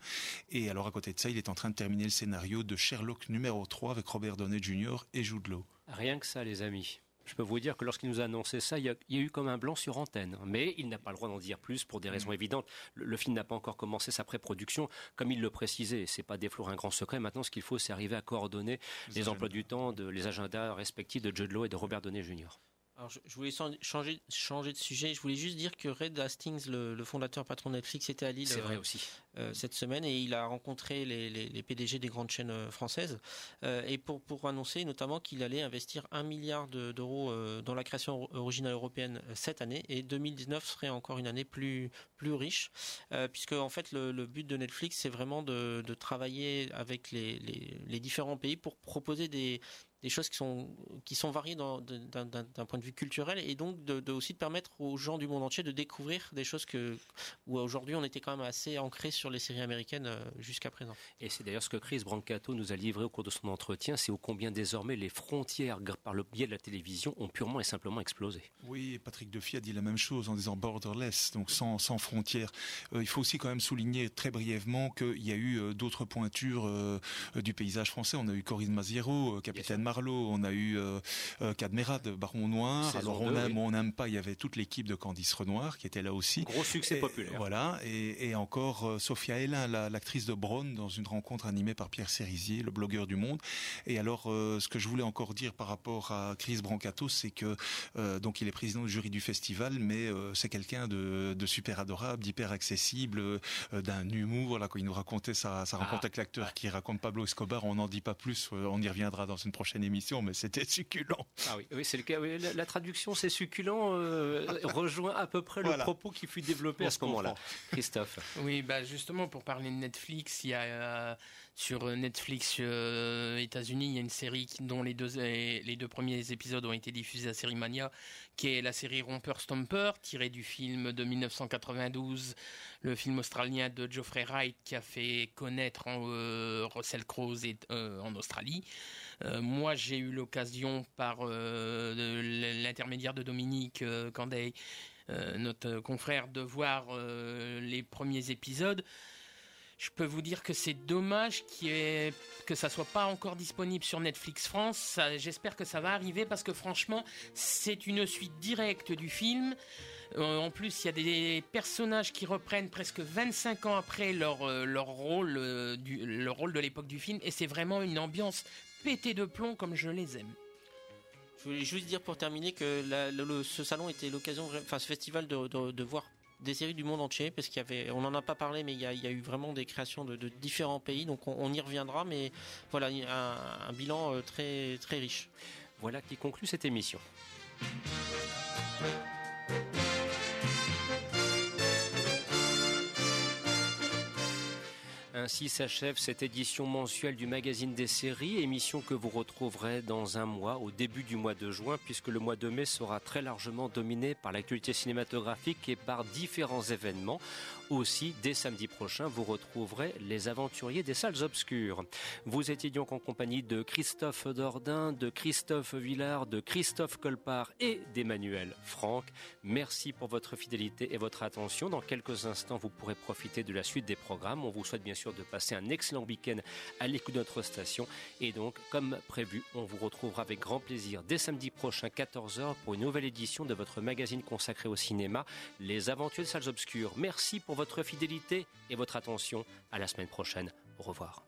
Et alors à côté de ça, il est en train de terminer le scénario de Sherlock numéro 3 avec Robert Downey Jr. et Jude Law.
Rien que ça, les amis. Je peux vous dire que lorsqu'il nous a annoncé ça, il y, a, eu comme un blanc sur antenne. Mais il n'a pas le droit d'en dire plus pour des raisons mm. évidentes. Le, film n'a pas encore commencé sa pré-production, comme il le précisait. C'est pas déflorer un grand secret. Maintenant, ce qu'il faut, c'est arriver à coordonner les, emplois du temps, de, les agendas respectifs de Judd Law et de Robert Downey Jr.
Alors, je, voulais changer, changer de sujet. Je voulais juste dire que Red Hastings, le, fondateur patron de Netflix, était à Lille
vrai euh, aussi.
Euh, cette semaine et il a rencontré les, les, PDG des grandes chaînes euh, françaises et pour, pour annoncer notamment qu'il allait investir un milliard d'euros dans la création originale européenne cette année et 2019 serait encore une année plus, plus riche puisque en fait le, le but de Netflix c'est vraiment de, de, travailler avec les, les, les différents pays pour proposer des des choses qui sont qui sont variées d'un point de vue culturel et donc de, aussi de permettre aux gens du monde entier de découvrir des choses que où aujourd'hui on était quand même assez ancré sur les séries américaines euh, jusqu'à présent.
Et c'est d'ailleurs ce que Chris Brancato nous a livré au cours de son entretien, c'est au combien désormais les frontières par le biais de la télévision ont purement et simplement explosé.
Oui, Patrick Duffy a dit la même chose en disant borderless, donc sans, sans frontières. Euh, il faut aussi quand même souligner très brièvement qu'il y a eu euh, d'autres pointures du paysage français. On a eu Corinne Maziero, Capitaine on a eu euh, euh Cadmerade, Baron Noir. Alors on aime, on n'aime pas. Il y avait toute l'équipe de Candice Renoir qui était là aussi.
Gros succès populaire.
Voilà. Et, encore euh, Sophia Hélin, l'actrice de Braun, dans une rencontre animée par Pierre Cérizier, le blogueur du Monde. Et alors, ce que je voulais encore dire par rapport à Chris Brancato, c'est que donc il est président du jury du festival, mais c'est quelqu'un de, super adorable, d'hyper accessible, d'un humour. Voilà, quand il nous racontait sa, sa rencontre ah. avec l'acteur qui raconte Pablo Escobar, on n'en dit pas plus. On y reviendra dans une prochaine émission mais c'était succulent.
Ah oui, oui c'est le cas. la, traduction, c'est succulent, euh, rejoint à peu près le propos qui fut développé à ce moment-là. Christophe.
Oui, bah justement, pour parler de Netflix, il y a euh, sur Netflix euh, États-Unis, il y a une série dont les deux, les deux premiers épisodes ont été diffusés à Série Mania, qui est la série Romper Stomper, tirée du film de 1992, le film australien de Geoffrey Wright qui a fait connaître Russell Crowe en Australie. Euh, moi, j'ai eu l'occasion par euh, l'intermédiaire de Dominique euh, Candet, notre confrère, de voir les premiers épisodes. Je peux vous dire que c'est dommage que ça soit pas encore disponible sur Netflix France. J'espère que ça va arriver parce que franchement, c'est une suite directe du film. en plus, il y a des personnages qui reprennent presque 25 ans après leur rôle, leur rôle de l'époque du film, et c'est vraiment une ambiance pété de plomb comme je les aime.
Je voulais juste dire pour terminer que ce salon était l'occasion, enfin ce festival de, voir des séries du monde entier parce qu'il y avait, on n'en a pas parlé, mais il y a, eu vraiment des créations de, différents pays, donc on, y reviendra, mais voilà un, un, bilan euh, très très riche.
Voilà qui conclut cette émission. Ainsi s'achève cette édition mensuelle du magazine des séries, émission que vous retrouverez dans un mois, au début du mois de juin, puisque le mois de mai sera très largement dominé par l'actualité cinématographique et par différents événements. Aussi, dès samedi prochain, vous retrouverez les aventuriers des salles obscures. Vous étiez donc en compagnie de Christophe Dordain, de Christophe Villard, de Christophe Colpart et d'Emmanuel Franck. Merci pour votre fidélité et votre attention. Dans quelques instants, vous pourrez profiter de la suite des programmes. On vous souhaite bien sûr de passer un excellent week-end à l'écoute de notre station. Et donc, comme prévu, on vous retrouvera avec grand plaisir dès samedi prochain, 14h, pour une nouvelle édition de votre magazine consacré au cinéma, Les Aventures des Salles Obscures. Merci pour votre fidélité et votre attention. À la semaine prochaine. Au revoir.